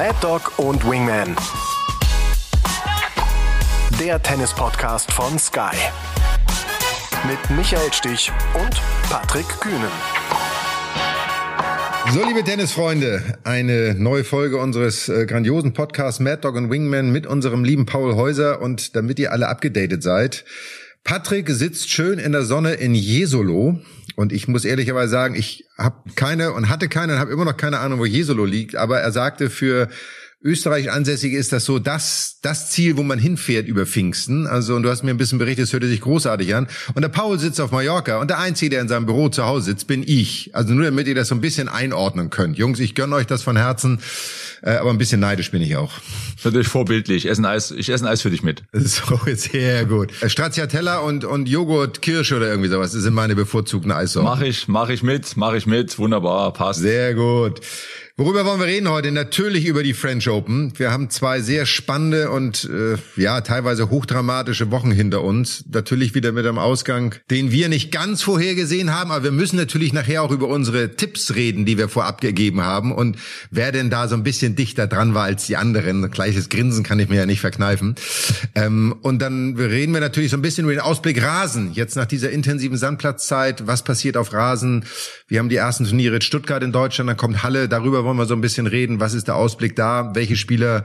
Mad Dog und Wingman. Der Tennis-Podcast von Sky. Mit Michael Stich und Patrick Kühnen. So, liebe Tennisfreunde, eine neue Folge unseres äh, grandiosen Podcasts Mad Dog und Wingman mit unserem lieben Paul Häuser und damit ihr alle abgedatet seid. Patrick sitzt schön in der Sonne in Jesolo. Und ich muss ehrlicherweise sagen, ich habe keine und hatte keine und habe immer noch keine Ahnung, wo Jesolo liegt, aber er sagte für Österreich ansässige ist das so das, das Ziel, wo man hinfährt über Pfingsten. Also, und du hast mir ein bisschen berichtet, es hörte sich großartig an. Und der Paul sitzt auf Mallorca und der Einzige, der in seinem Büro zu Hause sitzt, bin ich. Also nur damit ihr das so ein bisschen einordnen könnt. Jungs, ich gönne euch das von Herzen, äh, aber ein bisschen neidisch bin ich auch. Natürlich vorbildlich. Ich esse ein Eis, ich esse ein Eis für dich mit. So, sehr gut. Äh, Stracciatella und, und Joghurt Kirsche oder irgendwie sowas. Das sind meine bevorzugten Eissorten. Mach ich, mach ich mit, mach ich mit. Wunderbar, passt. Sehr gut. Worüber wollen wir reden heute? Natürlich über die French Open. Wir haben zwei sehr spannende und äh, ja teilweise hochdramatische Wochen hinter uns. Natürlich wieder mit einem Ausgang, den wir nicht ganz vorhergesehen haben, aber wir müssen natürlich nachher auch über unsere Tipps reden, die wir vorab gegeben haben und wer denn da so ein bisschen dichter dran war als die anderen. Gleiches Grinsen kann ich mir ja nicht verkneifen. Ähm, und dann reden wir natürlich so ein bisschen über den Ausblick Rasen. Jetzt nach dieser intensiven Sandplatzzeit, was passiert auf Rasen? Wir haben die ersten Turniere in Stuttgart in Deutschland, dann kommt Halle. Darüber wollen wir so ein bisschen reden. Was ist der Ausblick da? Welche Spieler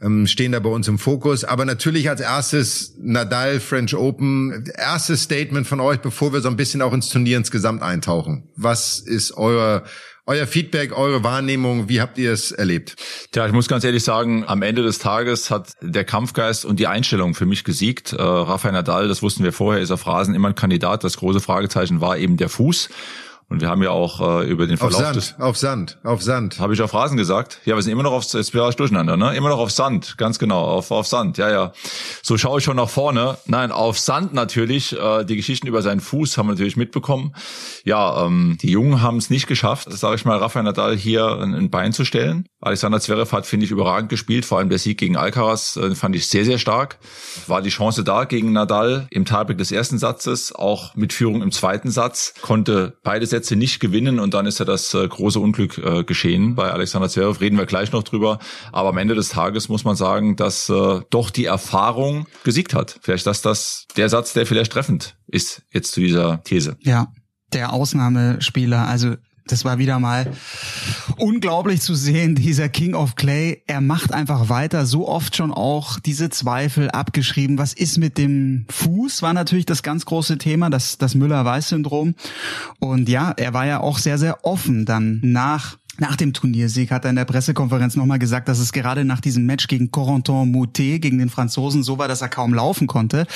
ähm, stehen da bei uns im Fokus? Aber natürlich als erstes Nadal French Open. Erstes Statement von euch, bevor wir so ein bisschen auch ins Turnier insgesamt eintauchen. Was ist euer euer Feedback, eure Wahrnehmung, wie habt ihr es erlebt? Tja, ich muss ganz ehrlich sagen, am Ende des Tages hat der Kampfgeist und die Einstellung für mich gesiegt. Äh, Rafael Nadal, das wussten wir vorher, ist auf Rasen immer ein Kandidat. Das große Fragezeichen war eben der Fuß. Und wir haben ja auch äh, über den Verlauf auf Sand, des auf Sand, auf Sand. Habe ich auf Rasen gesagt? Ja, wir sind immer noch auf jetzt bin ich durcheinander, ne? Immer noch auf Sand, ganz genau, auf auf Sand. Ja, ja. So schaue ich schon nach vorne. Nein, auf Sand natürlich. Äh, die Geschichten über seinen Fuß haben wir natürlich mitbekommen. Ja, ähm, die Jungen haben es nicht geschafft, sage ich mal, Rafael Nadal hier ein, ein Bein zu stellen. Alexander Zverev hat finde ich überragend gespielt, vor allem der Sieg gegen Alcaraz äh, fand ich sehr sehr stark. War die Chance da gegen Nadal im Tiebreak des ersten Satzes, auch mit Führung im zweiten Satz, konnte beide Sätze nicht gewinnen und dann ist ja das äh, große Unglück äh, geschehen. Bei Alexander Zverev reden wir gleich noch drüber. Aber am Ende des Tages muss man sagen, dass äh, doch die Erfahrung gesiegt hat. Vielleicht dass das der Satz, der vielleicht treffend ist jetzt zu dieser These. Ja, der Ausnahmespieler. Also das war wieder mal unglaublich zu sehen, dieser King of Clay. Er macht einfach weiter, so oft schon auch diese Zweifel abgeschrieben. Was ist mit dem Fuß? War natürlich das ganz große Thema, das, das Müller-Weiß-Syndrom. Und ja, er war ja auch sehr, sehr offen dann nach nach dem Turniersieg hat er in der Pressekonferenz nochmal gesagt, dass es gerade nach diesem Match gegen Corentin Moutet, gegen den Franzosen, so war, dass er kaum laufen konnte.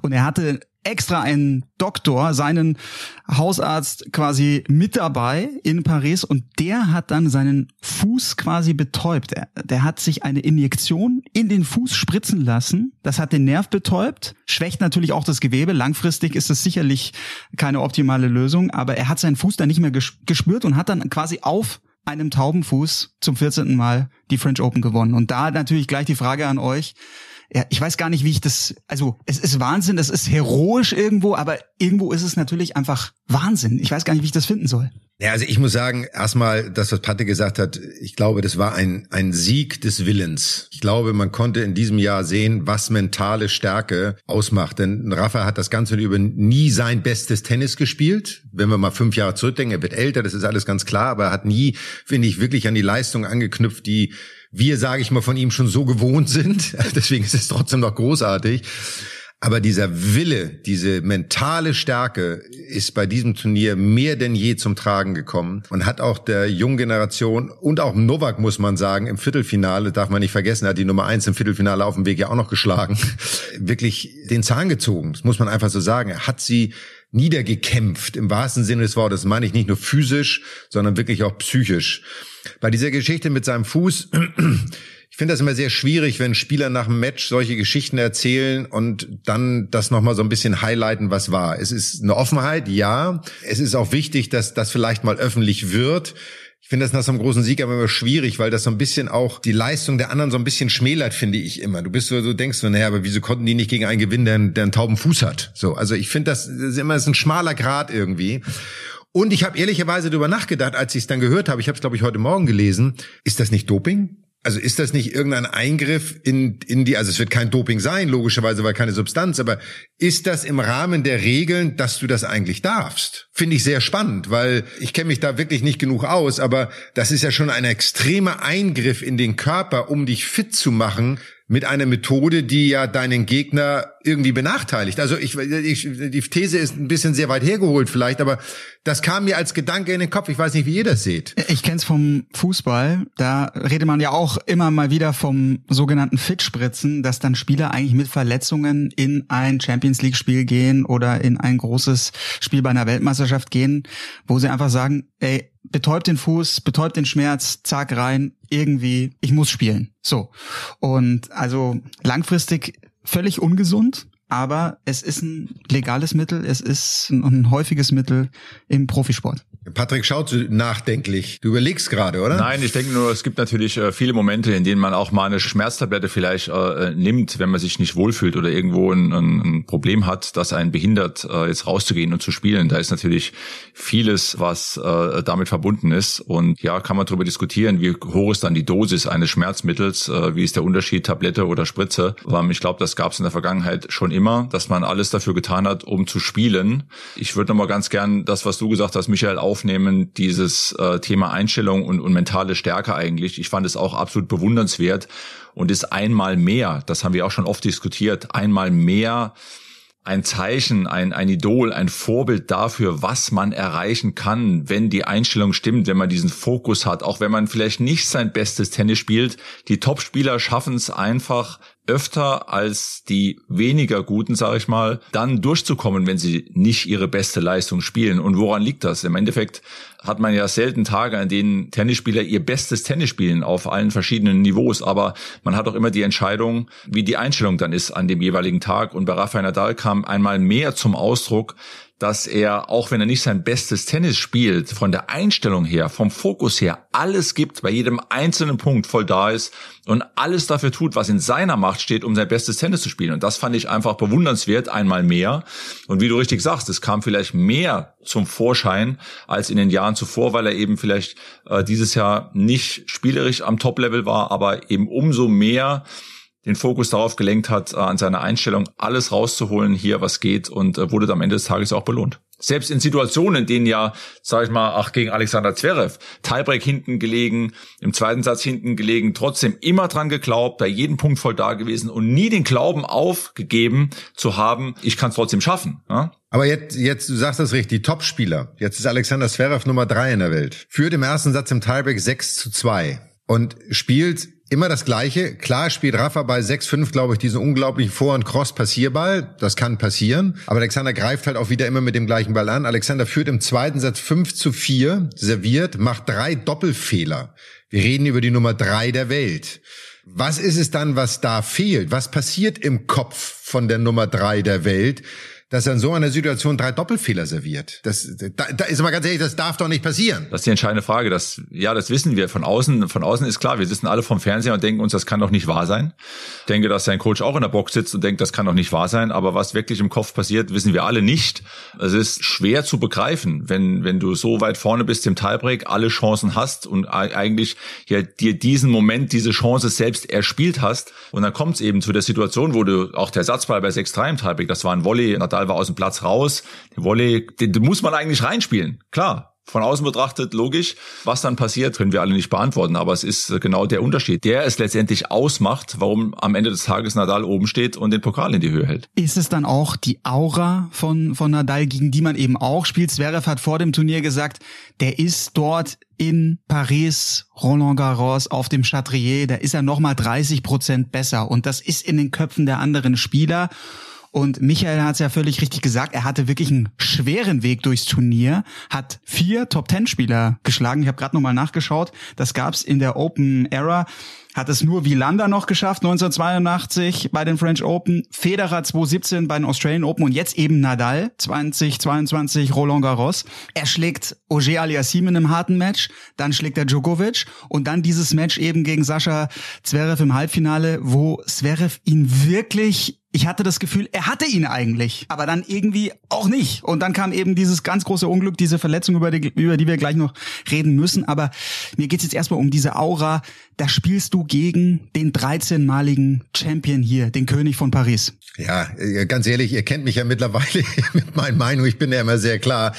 Und er hatte extra einen Doktor, seinen Hausarzt quasi mit dabei in Paris und der hat dann seinen Fuß quasi betäubt. Der, der hat sich eine Injektion in den Fuß spritzen lassen. Das hat den Nerv betäubt, schwächt natürlich auch das Gewebe. Langfristig ist es sicherlich keine optimale Lösung, aber er hat seinen Fuß dann nicht mehr gespürt und hat dann quasi auf einem Taubenfuß zum 14. Mal die French Open gewonnen. Und da natürlich gleich die Frage an euch ja, ich weiß gar nicht, wie ich das, also es ist Wahnsinn, es ist heroisch irgendwo, aber irgendwo ist es natürlich einfach Wahnsinn. Ich weiß gar nicht, wie ich das finden soll. Ja, also ich muss sagen, erstmal, das, was Patte gesagt hat, ich glaube, das war ein, ein Sieg des Willens. Ich glaube, man konnte in diesem Jahr sehen, was mentale Stärke ausmacht. Denn Rafa hat das Ganze über nie sein bestes Tennis gespielt. Wenn wir mal fünf Jahre zurückdenken, er wird älter, das ist alles ganz klar, aber er hat nie, finde ich, wirklich an die Leistung angeknüpft, die wir, sage ich mal, von ihm schon so gewohnt sind. Deswegen ist es trotzdem noch großartig. Aber dieser Wille, diese mentale Stärke ist bei diesem Turnier mehr denn je zum Tragen gekommen und hat auch der jungen Generation und auch Novak, muss man sagen, im Viertelfinale, darf man nicht vergessen, hat die Nummer eins im Viertelfinale auf dem Weg ja auch noch geschlagen, wirklich den Zahn gezogen. Das muss man einfach so sagen. Er hat sie niedergekämpft, im wahrsten Sinne des Wortes. Das meine ich nicht nur physisch, sondern wirklich auch psychisch. Bei dieser Geschichte mit seinem Fuß, ich finde das immer sehr schwierig, wenn Spieler nach dem Match solche Geschichten erzählen und dann das nochmal so ein bisschen highlighten, was war. Es ist eine Offenheit, ja. Es ist auch wichtig, dass das vielleicht mal öffentlich wird. Ich finde das nach so einem großen Sieg aber immer schwierig, weil das so ein bisschen auch die Leistung der anderen so ein bisschen schmälert, finde ich immer. Du bist so, du denkst so, naja, aber wieso konnten die nicht gegen einen gewinnen, der, der einen tauben Fuß hat? So, also ich finde das, das ist immer das ist ein schmaler Grad irgendwie. Und ich habe ehrlicherweise darüber nachgedacht, als ich es dann gehört habe, ich habe es glaube ich heute Morgen gelesen, ist das nicht Doping? Also ist das nicht irgendein Eingriff in, in die, also es wird kein Doping sein, logischerweise, weil keine Substanz, aber ist das im Rahmen der Regeln, dass du das eigentlich darfst? Finde ich sehr spannend, weil ich kenne mich da wirklich nicht genug aus, aber das ist ja schon ein extremer Eingriff in den Körper, um dich fit zu machen, mit einer Methode, die ja deinen Gegner irgendwie benachteiligt. Also ich, ich, die These ist ein bisschen sehr weit hergeholt vielleicht, aber das kam mir als Gedanke in den Kopf. Ich weiß nicht, wie ihr das seht. Ich kenne es vom Fußball. Da redet man ja auch immer mal wieder vom sogenannten Fitspritzen, dass dann Spieler eigentlich mit Verletzungen in ein Champions League Spiel gehen oder in ein großes Spiel bei einer Weltmeisterschaft gehen, wo sie einfach sagen, ey, betäubt den Fuß, betäubt den Schmerz, zack rein, irgendwie, ich muss spielen. So. Und also langfristig völlig ungesund, aber es ist ein legales Mittel, es ist ein häufiges Mittel im Profisport. Patrick schaut nachdenklich. Du überlegst gerade, oder? Nein, ich denke nur, es gibt natürlich äh, viele Momente, in denen man auch mal eine Schmerztablette vielleicht äh, nimmt, wenn man sich nicht wohlfühlt oder irgendwo ein, ein Problem hat, das einen behindert, äh, jetzt rauszugehen und zu spielen. Da ist natürlich vieles, was äh, damit verbunden ist. Und ja, kann man darüber diskutieren, wie hoch ist dann die Dosis eines Schmerzmittels, äh, wie ist der Unterschied Tablette oder Spritze. Aber ich glaube, das gab es in der Vergangenheit schon immer, dass man alles dafür getan hat, um zu spielen. Ich würde noch mal ganz gern das, was du gesagt hast, Michael, auch aufnehmen, dieses äh, Thema Einstellung und, und mentale Stärke eigentlich. Ich fand es auch absolut bewundernswert und ist einmal mehr, das haben wir auch schon oft diskutiert, einmal mehr ein Zeichen, ein, ein Idol, ein Vorbild dafür, was man erreichen kann, wenn die Einstellung stimmt, wenn man diesen Fokus hat, auch wenn man vielleicht nicht sein bestes Tennis spielt. Die Top-Spieler schaffen es einfach, öfter als die weniger guten, sage ich mal, dann durchzukommen, wenn sie nicht ihre beste Leistung spielen. Und woran liegt das? Im Endeffekt hat man ja selten Tage, an denen Tennisspieler ihr bestes Tennis spielen auf allen verschiedenen Niveaus, aber man hat auch immer die Entscheidung, wie die Einstellung dann ist an dem jeweiligen Tag. Und bei Rafael Nadal kam einmal mehr zum Ausdruck, dass er, auch wenn er nicht sein bestes Tennis spielt, von der Einstellung her, vom Fokus her, alles gibt, bei jedem einzelnen Punkt voll da ist und alles dafür tut, was in seiner Macht steht, um sein bestes Tennis zu spielen. Und das fand ich einfach bewundernswert, einmal mehr. Und wie du richtig sagst, es kam vielleicht mehr zum Vorschein als in den Jahren zuvor, weil er eben vielleicht äh, dieses Jahr nicht spielerisch am Top-Level war, aber eben umso mehr den Fokus darauf gelenkt hat, äh, an seiner Einstellung alles rauszuholen, hier was geht und äh, wurde am Ende des Tages auch belohnt. Selbst in Situationen, in denen ja, sag ich mal, ach gegen Alexander Zverev, Tiebreak hinten gelegen, im zweiten Satz hinten gelegen, trotzdem immer dran geglaubt, bei jedem Punkt voll da gewesen und nie den Glauben aufgegeben zu haben, ich kann es trotzdem schaffen. Ja? Aber jetzt, jetzt, du sagst das richtig, Topspieler. Jetzt ist Alexander Zverev Nummer drei in der Welt. Führt im ersten Satz im Tiebreak 6 zu 2 und spielt immer das Gleiche. Klar spielt Rafa bei 6-5, glaube ich, diesen unglaublichen Vor- und Cross-Passierball. Das kann passieren. Aber Alexander greift halt auch wieder immer mit dem gleichen Ball an. Alexander führt im zweiten Satz 5 zu 4, serviert, macht drei Doppelfehler. Wir reden über die Nummer drei der Welt. Was ist es dann, was da fehlt? Was passiert im Kopf von der Nummer drei der Welt? Dass er in so einer Situation drei Doppelfehler serviert. Das, da, da ist mal ganz ehrlich, das darf doch nicht passieren. Das ist die entscheidende Frage. Das, ja, das wissen wir. Von außen, von außen ist klar, wir sitzen alle vom Fernseher und denken uns, das kann doch nicht wahr sein. Ich denke, dass sein Coach auch in der Box sitzt und denkt, das kann doch nicht wahr sein. Aber was wirklich im Kopf passiert, wissen wir alle nicht. Es ist schwer zu begreifen, wenn, wenn du so weit vorne bist im Tiebreak, alle Chancen hast und eigentlich ja dir diesen Moment, diese Chance selbst erspielt hast. Und dann kommt es eben zu der Situation, wo du auch der Satzball bei 6-3 im Tiebreak, das war ein Volley, Nadal war aus dem Platz raus. Der Volley, den, den muss man eigentlich reinspielen. Klar, von außen betrachtet logisch. Was dann passiert, können wir alle nicht beantworten, aber es ist genau der Unterschied, der es letztendlich ausmacht, warum am Ende des Tages Nadal oben steht und den Pokal in die Höhe hält. Ist es dann auch die Aura von, von Nadal, gegen die man eben auch spielt? Zverev hat vor dem Turnier gesagt, der ist dort in Paris, Roland Garros, auf dem Chatrier, da ist er nochmal 30 Prozent besser und das ist in den Köpfen der anderen Spieler. Und Michael hat es ja völlig richtig gesagt, er hatte wirklich einen schweren Weg durchs Turnier, hat vier Top-Ten-Spieler geschlagen. Ich habe gerade nochmal nachgeschaut, das gab's in der Open Era hat es nur Wielander noch geschafft, 1982 bei den French Open, Federer 2017 bei den Australian Open und jetzt eben Nadal 2022 Roland Garros. Er schlägt Ogier Aliassim in einem harten Match, dann schlägt er Djokovic und dann dieses Match eben gegen Sascha Zverev im Halbfinale, wo Zverev ihn wirklich ich hatte das Gefühl, er hatte ihn eigentlich, aber dann irgendwie auch nicht. Und dann kam eben dieses ganz große Unglück, diese Verletzung, über die, über die wir gleich noch reden müssen. Aber mir geht's jetzt erstmal um diese Aura. Da spielst du gegen den 13-maligen Champion hier, den König von Paris. Ja, äh, ganz ehrlich, ihr kennt mich ja mittlerweile mit meinen Meinungen. Ich bin ja immer sehr klar.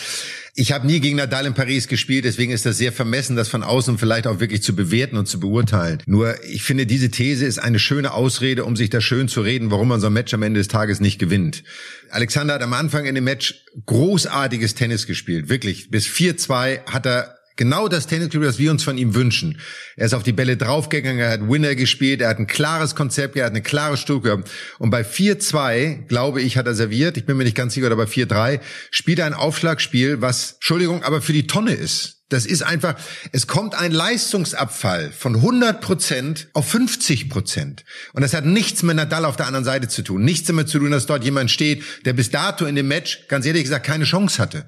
Ich habe nie gegen Nadal in Paris gespielt, deswegen ist das sehr vermessen, das von außen vielleicht auch wirklich zu bewerten und zu beurteilen. Nur ich finde, diese These ist eine schöne Ausrede, um sich da schön zu reden, warum man so ein Match am Ende des Tages nicht gewinnt. Alexander hat am Anfang in dem Match großartiges Tennis gespielt, wirklich. Bis 4-2 hat er Genau das Tennisspiel, das wir uns von ihm wünschen. Er ist auf die Bälle draufgegangen, er hat Winner gespielt, er hat ein klares Konzept, er hat eine klare Struktur. Und bei 4-2, glaube ich, hat er serviert, ich bin mir nicht ganz sicher, oder bei 4-3, spielt er ein Aufschlagspiel, was, Entschuldigung, aber für die Tonne ist. Das ist einfach, es kommt ein Leistungsabfall von 100 Prozent auf 50 Prozent. Und das hat nichts mit Nadal auf der anderen Seite zu tun. Nichts damit zu tun, dass dort jemand steht, der bis dato in dem Match, ganz ehrlich gesagt, keine Chance hatte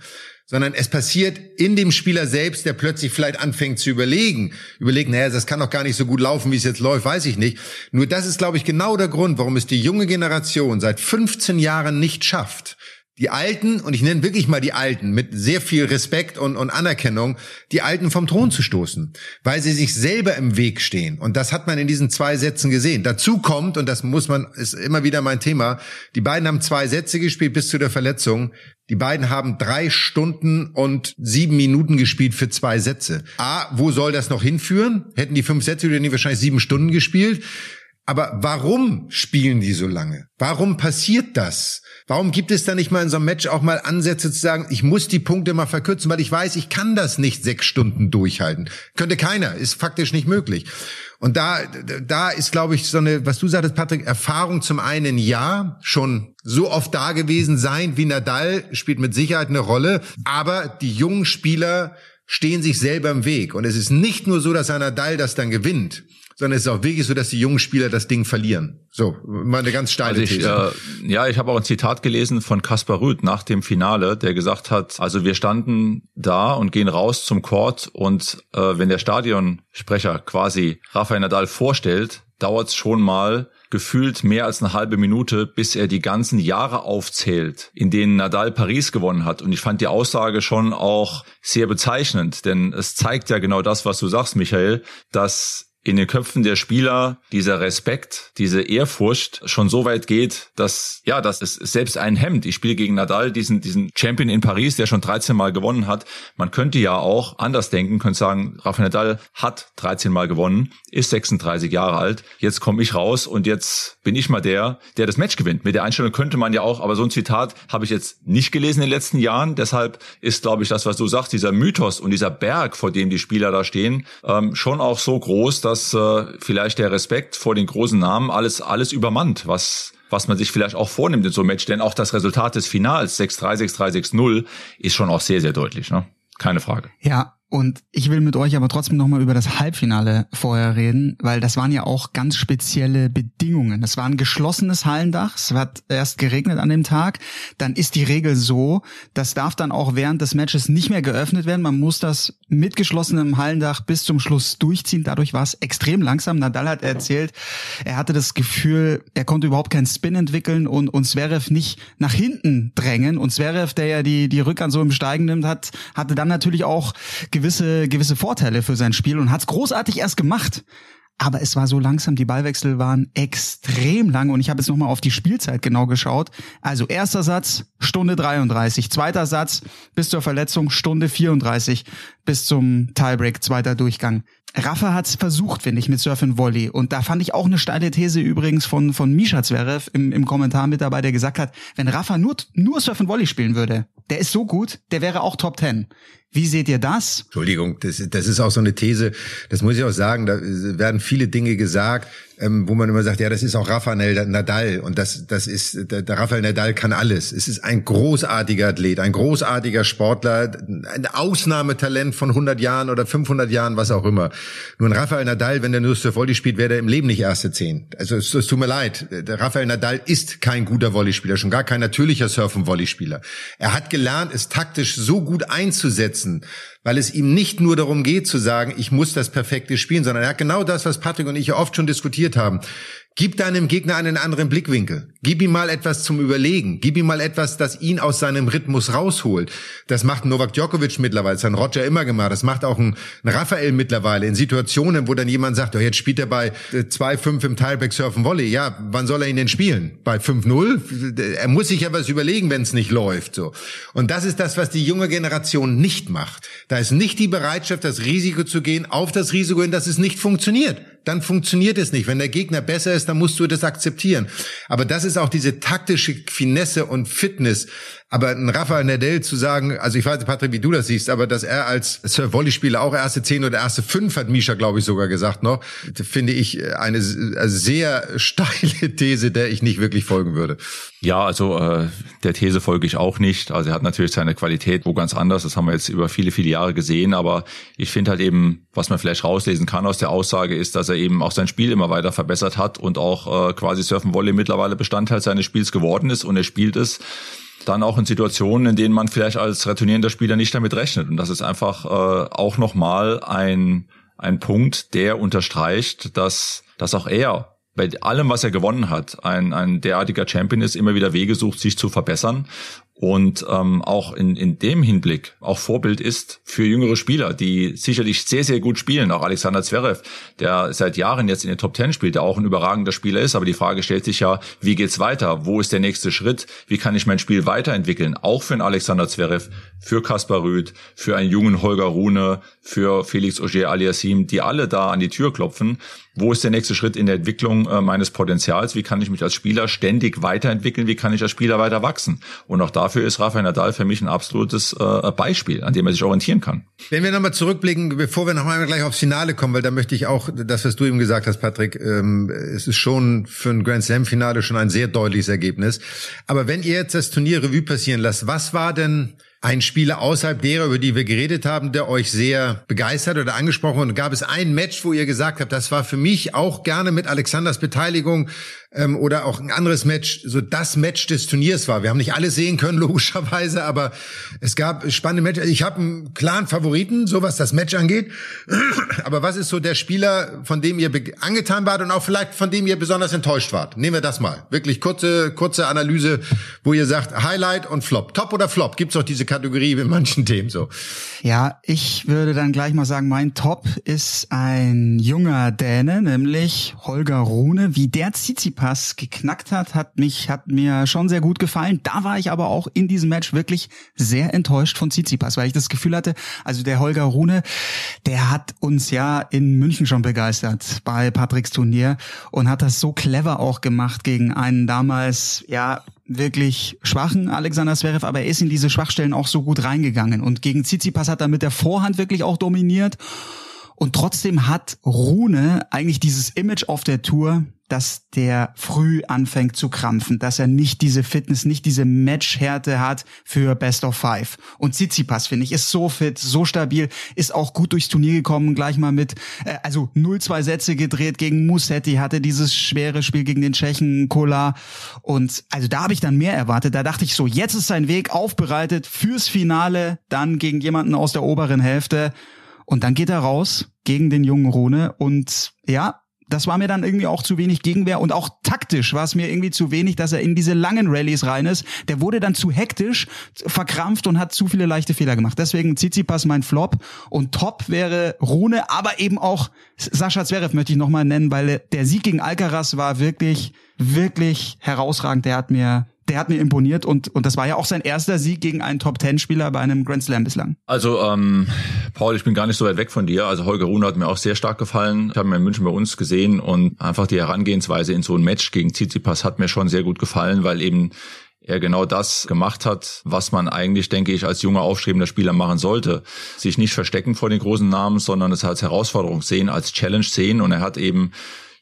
sondern es passiert in dem Spieler selbst, der plötzlich vielleicht anfängt zu überlegen. Überlegen, naja, das kann doch gar nicht so gut laufen, wie es jetzt läuft, weiß ich nicht. Nur das ist, glaube ich, genau der Grund, warum es die junge Generation seit 15 Jahren nicht schafft, die Alten, und ich nenne wirklich mal die Alten, mit sehr viel Respekt und, und Anerkennung, die Alten vom Thron zu stoßen, weil sie sich selber im Weg stehen. Und das hat man in diesen zwei Sätzen gesehen. Dazu kommt, und das muss man, ist immer wieder mein Thema, die beiden haben zwei Sätze gespielt bis zu der Verletzung. Die beiden haben drei Stunden und sieben Minuten gespielt für zwei Sätze. A, wo soll das noch hinführen? Hätten die fünf Sätze, hätten die wahrscheinlich sieben Stunden gespielt. Aber warum spielen die so lange? Warum passiert das? Warum gibt es da nicht mal in so einem Match auch mal Ansätze zu sagen, ich muss die Punkte mal verkürzen, weil ich weiß, ich kann das nicht sechs Stunden durchhalten. Könnte keiner, ist faktisch nicht möglich. Und da, da ist, glaube ich, so eine, was du sagtest, Patrick, Erfahrung zum einen ja, schon so oft da gewesen sein wie Nadal, spielt mit Sicherheit eine Rolle. Aber die jungen Spieler stehen sich selber im Weg. Und es ist nicht nur so, dass ein Nadal das dann gewinnt, sondern es ist auch wirklich so, dass die jungen Spieler das Ding verlieren. So, mal eine ganz steile also ich, These. Äh, ja, ich habe auch ein Zitat gelesen von Kaspar Rüth nach dem Finale, der gesagt hat, also wir standen da und gehen raus zum Court und äh, wenn der Stadionsprecher quasi Rafael Nadal vorstellt, dauert es schon mal gefühlt mehr als eine halbe Minute, bis er die ganzen Jahre aufzählt, in denen Nadal Paris gewonnen hat. Und ich fand die Aussage schon auch sehr bezeichnend, denn es zeigt ja genau das, was du sagst, Michael, dass in den Köpfen der Spieler dieser Respekt, diese Ehrfurcht schon so weit geht, dass ja, dass es selbst ein Hemd. Ich spiele gegen Nadal, diesen diesen Champion in Paris, der schon 13 Mal gewonnen hat. Man könnte ja auch anders denken, könnte sagen, Rafael Nadal hat 13 Mal gewonnen, ist 36 Jahre alt. Jetzt komme ich raus und jetzt bin ich mal der, der das Match gewinnt. Mit der Einstellung könnte man ja auch, aber so ein Zitat habe ich jetzt nicht gelesen in den letzten Jahren. Deshalb ist, glaube ich, das, was du sagst, dieser Mythos und dieser Berg, vor dem die Spieler da stehen, ähm, schon auch so groß, dass äh, vielleicht der Respekt vor den großen Namen alles, alles übermannt, was, was man sich vielleicht auch vornimmt in so einem Match. Denn auch das Resultat des Finals 6-3, 6-3, 6-0 ist schon auch sehr, sehr deutlich. Ne? Keine Frage. Ja, und ich will mit euch aber trotzdem nochmal über das Halbfinale vorher reden, weil das waren ja auch ganz spezielle Bedingungen. Es war ein geschlossenes Hallendach, es hat erst geregnet an dem Tag. Dann ist die Regel so, das darf dann auch während des Matches nicht mehr geöffnet werden. Man muss das mit geschlossenem Hallendach bis zum Schluss durchziehen. Dadurch war es extrem langsam. Nadal hat erzählt, er hatte das Gefühl, er konnte überhaupt keinen Spin entwickeln und, und Zverev nicht nach hinten drängen. Und Zverev, der ja die, die Rückhand so im Steigen nimmt, hat, hatte dann natürlich auch gewisse, gewisse Vorteile für sein Spiel und hat es großartig erst gemacht. Aber es war so langsam, die Ballwechsel waren extrem lang und ich habe jetzt nochmal auf die Spielzeit genau geschaut. Also erster Satz, Stunde 33. Zweiter Satz bis zur Verletzung, Stunde 34 bis zum Tiebreak, zweiter Durchgang. Rafa hat's versucht, finde ich, mit Surf and Volley. Und da fand ich auch eine steile These übrigens von, von Misha Zverev im, im Kommentar mit dabei, der gesagt hat, wenn Rafa nur, nur Surf and Volley spielen würde, der ist so gut, der wäre auch Top Ten. Wie seht ihr das? Entschuldigung, das, das ist auch so eine These, das muss ich auch sagen, da werden viele Dinge gesagt, ähm, wo man immer sagt, ja, das ist auch Rafael Nadal und das, das ist, der, der Rafael Nadal kann alles. Es ist ein großartiger Athlet, ein großartiger Sportler, ein Ausnahmetalent von 100 Jahren oder 500 Jahren, was auch immer. Nur ein Rafael Nadal, wenn der nur zur Volley spielt, wäre er im Leben nicht erste Zehn. Also es, es tut mir leid, der Rafael Nadal ist kein guter Volleyspieler, schon gar kein natürlicher Surf- und Volleyspieler. Er hat gelernt, es taktisch so gut einzusetzen, weil es ihm nicht nur darum geht zu sagen, ich muss das perfekte spielen, sondern er hat genau das, was Patrick und ich ja oft schon diskutiert haben. Gib deinem Gegner einen anderen Blickwinkel. Gib ihm mal etwas zum Überlegen. Gib ihm mal etwas, das ihn aus seinem Rhythmus rausholt. Das macht Novak Djokovic mittlerweile, das hat Roger immer gemacht. Das macht auch ein, ein Raphael mittlerweile in Situationen, wo dann jemand sagt, oh, jetzt spielt er bei 2-5 im Tiebreak Surfen Volley. Ja, wann soll er ihn denn spielen? Bei 5-0? Er muss sich ja was überlegen, wenn es nicht läuft, so. Und das ist das, was die junge Generation nicht macht. Da ist nicht die Bereitschaft, das Risiko zu gehen, auf das Risiko hin, dass es nicht funktioniert dann funktioniert es nicht. Wenn der Gegner besser ist, dann musst du das akzeptieren. Aber das ist auch diese taktische Finesse und Fitness. Aber ein Rafael Nadal zu sagen, also ich weiß nicht, Patrick, wie du das siehst, aber dass er als Surf-Volley-Spieler auch erste zehn oder erste fünf, hat Misha, glaube ich, sogar gesagt noch, finde ich eine sehr steile These, der ich nicht wirklich folgen würde. Ja, also äh, der These folge ich auch nicht. Also er hat natürlich seine Qualität wo ganz anders. Das haben wir jetzt über viele, viele Jahre gesehen. Aber ich finde halt eben, was man vielleicht rauslesen kann aus der Aussage, ist, dass er eben auch sein Spiel immer weiter verbessert hat und auch äh, quasi Surfen Volley mittlerweile Bestandteil seines Spiels geworden ist und er spielt es dann auch in Situationen, in denen man vielleicht als returnierender Spieler nicht damit rechnet. Und das ist einfach äh, auch nochmal ein, ein Punkt, der unterstreicht, dass, dass auch er bei allem, was er gewonnen hat, ein, ein derartiger Champion ist, immer wieder Wege sucht, sich zu verbessern und ähm, auch in, in dem Hinblick auch Vorbild ist für jüngere Spieler, die sicherlich sehr, sehr gut spielen. Auch Alexander Zverev, der seit Jahren jetzt in den Top Ten spielt, der auch ein überragender Spieler ist. Aber die Frage stellt sich ja, wie geht's weiter? Wo ist der nächste Schritt? Wie kann ich mein Spiel weiterentwickeln? Auch für einen Alexander Zverev, für Kaspar Rüth, für einen jungen Holger Rune, für Felix Auger aliassim, die alle da an die Tür klopfen. Wo ist der nächste Schritt in der Entwicklung äh, meines Potenzials? Wie kann ich mich als Spieler ständig weiterentwickeln? Wie kann ich als Spieler weiter wachsen? Und auch dafür ist Rafael Nadal für mich ein absolutes äh, Beispiel, an dem er sich orientieren kann. Wenn wir nochmal zurückblicken, bevor wir nochmal gleich aufs Finale kommen, weil da möchte ich auch, das, was du eben gesagt hast, Patrick, ähm, es ist schon für ein Grand Slam Finale schon ein sehr deutliches Ergebnis. Aber wenn ihr jetzt das Turnier Revue passieren lasst, was war denn ein Spieler außerhalb derer, über die wir geredet haben, der euch sehr begeistert oder angesprochen und gab es ein Match, wo ihr gesagt habt, das war für mich auch gerne mit Alexanders Beteiligung ähm, oder auch ein anderes Match, so das Match des Turniers war. Wir haben nicht alles sehen können, logischerweise, aber es gab spannende Matches. Ich habe einen klaren Favoriten, so was das Match angeht. aber was ist so der Spieler, von dem ihr angetan wart und auch vielleicht von dem ihr besonders enttäuscht wart? Nehmen wir das mal. Wirklich kurze, kurze Analyse, wo ihr sagt, Highlight und Flop. Top oder Flop? Gibt's auch diese Kategorie in manchen Themen so? Ja, ich würde dann gleich mal sagen, mein Top ist ein junger Däne, nämlich Holger Rune. Wie der Tsitsipas geknackt hat, hat mich, hat mir schon sehr gut gefallen. Da war ich aber auch in diesem Match wirklich sehr enttäuscht von Tsitsipas, weil ich das Gefühl hatte, also der Holger Rune, der hat uns ja in München schon begeistert bei Patricks Turnier und hat das so clever auch gemacht gegen einen damals, ja, wirklich schwachen Alexander Zverev, aber er ist in diese Schwachstellen auch so gut reingegangen. Und gegen Tsitsipas hat er mit der Vorhand wirklich auch dominiert. Und trotzdem hat Rune eigentlich dieses Image auf der Tour, dass der früh anfängt zu krampfen, dass er nicht diese Fitness, nicht diese Matchhärte hat für Best of Five. Und Tsitsipas, finde ich, ist so fit, so stabil, ist auch gut durchs Turnier gekommen, gleich mal mit, äh, also 0-2 Sätze gedreht gegen Musetti, hatte dieses schwere Spiel gegen den Tschechen Kolar. Und also da habe ich dann mehr erwartet. Da dachte ich so, jetzt ist sein Weg aufbereitet fürs Finale, dann gegen jemanden aus der oberen Hälfte. Und dann geht er raus gegen den jungen Rune und ja, das war mir dann irgendwie auch zu wenig Gegenwehr und auch taktisch war es mir irgendwie zu wenig, dass er in diese langen Rallyes rein ist. Der wurde dann zu hektisch, verkrampft und hat zu viele leichte Fehler gemacht. Deswegen Tsitsipas mein Flop und Top wäre Rune, aber eben auch Sascha Zverev möchte ich nochmal nennen, weil der Sieg gegen Alcaraz war wirklich, wirklich herausragend. Der hat mir der hat mir imponiert und, und das war ja auch sein erster Sieg gegen einen Top-Ten-Spieler bei einem Grand Slam bislang. Also, ähm, Paul, ich bin gar nicht so weit weg von dir. Also Holger Rune hat mir auch sehr stark gefallen. Ich habe ihn in München bei uns gesehen und einfach die Herangehensweise in so ein Match gegen Tsitsipas hat mir schon sehr gut gefallen, weil eben er genau das gemacht hat, was man eigentlich, denke ich, als junger aufstrebender Spieler machen sollte. Sich nicht verstecken vor den großen Namen, sondern es als Herausforderung sehen, als Challenge sehen. Und er hat eben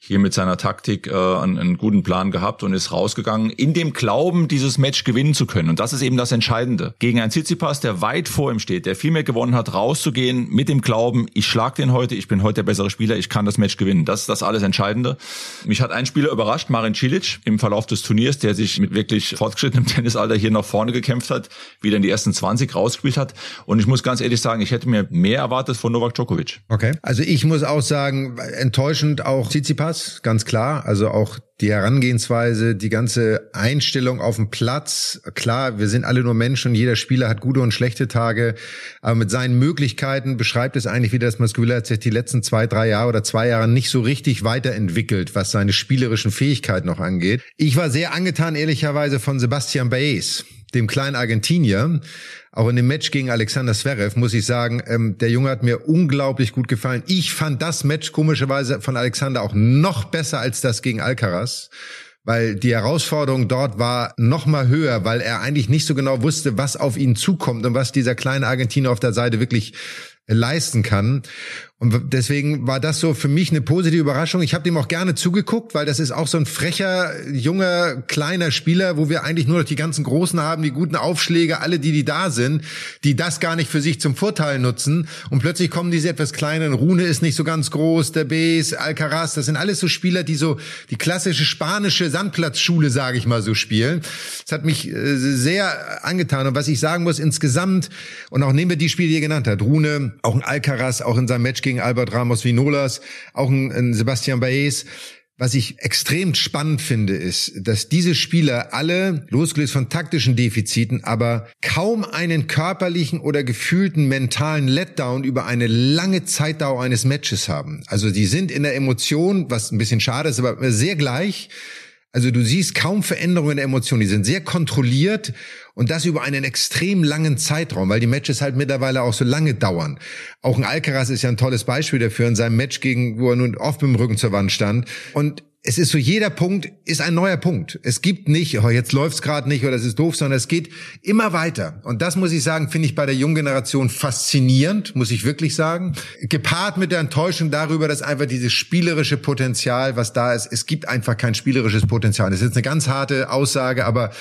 hier mit seiner Taktik äh, einen, einen guten Plan gehabt und ist rausgegangen, in dem Glauben, dieses Match gewinnen zu können. Und das ist eben das Entscheidende. Gegen einen Tsitsipas, der weit vor ihm steht, der viel mehr gewonnen hat, rauszugehen mit dem Glauben, ich schlag den heute, ich bin heute der bessere Spieler, ich kann das Match gewinnen. Das ist das alles Entscheidende. Mich hat ein Spieler überrascht, Marin Cilic, im Verlauf des Turniers, der sich mit wirklich fortgeschrittenem Tennisalter hier nach vorne gekämpft hat, wieder in die ersten 20 rausgespielt hat. Und ich muss ganz ehrlich sagen, ich hätte mir mehr erwartet von Novak Djokovic. Okay. Also ich muss auch sagen, enttäuschend auch Tsitsipas Alcaraz, ganz klar. Also auch die Herangehensweise, die ganze Einstellung auf dem Platz. Klar, wir sind alle nur Menschen und jeder Spieler hat gute und schlechte Tage. Aber mit seinen Möglichkeiten beschreibt es eigentlich wieder, dass hat sich die letzten zwei, drei Jahre oder zwei Jahre nicht so richtig weiterentwickelt, was seine spielerischen Fähigkeiten noch angeht. Ich war sehr angetan, ehrlicherweise, von Sebastian Baez, dem kleinen Argentinier. Auch in dem Match gegen Alexander Zverev muss ich sagen, ähm, der Junge hat mir unglaublich gut gefallen. Ich fand das Match komischerweise von Alexander auch noch besser als das gegen Alcaraz weil die Herausforderung dort war noch mal höher, weil er eigentlich nicht so genau wusste, was auf ihn zukommt und was dieser kleine Argentinier auf der Seite wirklich leisten kann. Und deswegen war das so für mich eine positive Überraschung. Ich habe dem auch gerne zugeguckt, weil das ist auch so ein frecher, junger, kleiner Spieler, wo wir eigentlich nur noch die ganzen Großen haben, die guten Aufschläge, alle, die, die da sind, die das gar nicht für sich zum Vorteil nutzen. Und plötzlich kommen diese etwas kleinen, Rune ist nicht so ganz groß, der Bes, Alcaraz, das sind alles so Spieler, die so die klassische spanische Sandplatzschule, sage ich mal, so spielen. Das hat mich äh, sehr angetan. Und was ich sagen muss, insgesamt, und auch nehmen wir die Spiele, die ihr genannt habt, Rune, auch ein Alcaraz, auch in seinem Match gegen Albert Ramos Vinolas, auch ein, ein Sebastian Baez. Was ich extrem spannend finde, ist, dass diese Spieler alle, losgelöst von taktischen Defiziten, aber kaum einen körperlichen oder gefühlten mentalen Letdown über eine lange Zeitdauer eines Matches haben. Also die sind in der Emotion, was ein bisschen schade ist, aber sehr gleich. Also du siehst kaum Veränderungen der Emotionen. Die sind sehr kontrolliert und das über einen extrem langen Zeitraum, weil die Matches halt mittlerweile auch so lange dauern. Auch ein Alcaraz ist ja ein tolles Beispiel dafür in seinem Match gegen, wo er nun oft mit dem Rücken zur Wand stand. Und es ist so, jeder Punkt ist ein neuer Punkt. Es gibt nicht, oh, jetzt läuft's gerade nicht oder es ist doof, sondern es geht immer weiter. Und das muss ich sagen, finde ich bei der jungen Generation faszinierend, muss ich wirklich sagen. Gepaart mit der Enttäuschung darüber, dass einfach dieses spielerische Potenzial, was da ist, es gibt einfach kein spielerisches Potenzial. Das ist jetzt eine ganz harte Aussage, aber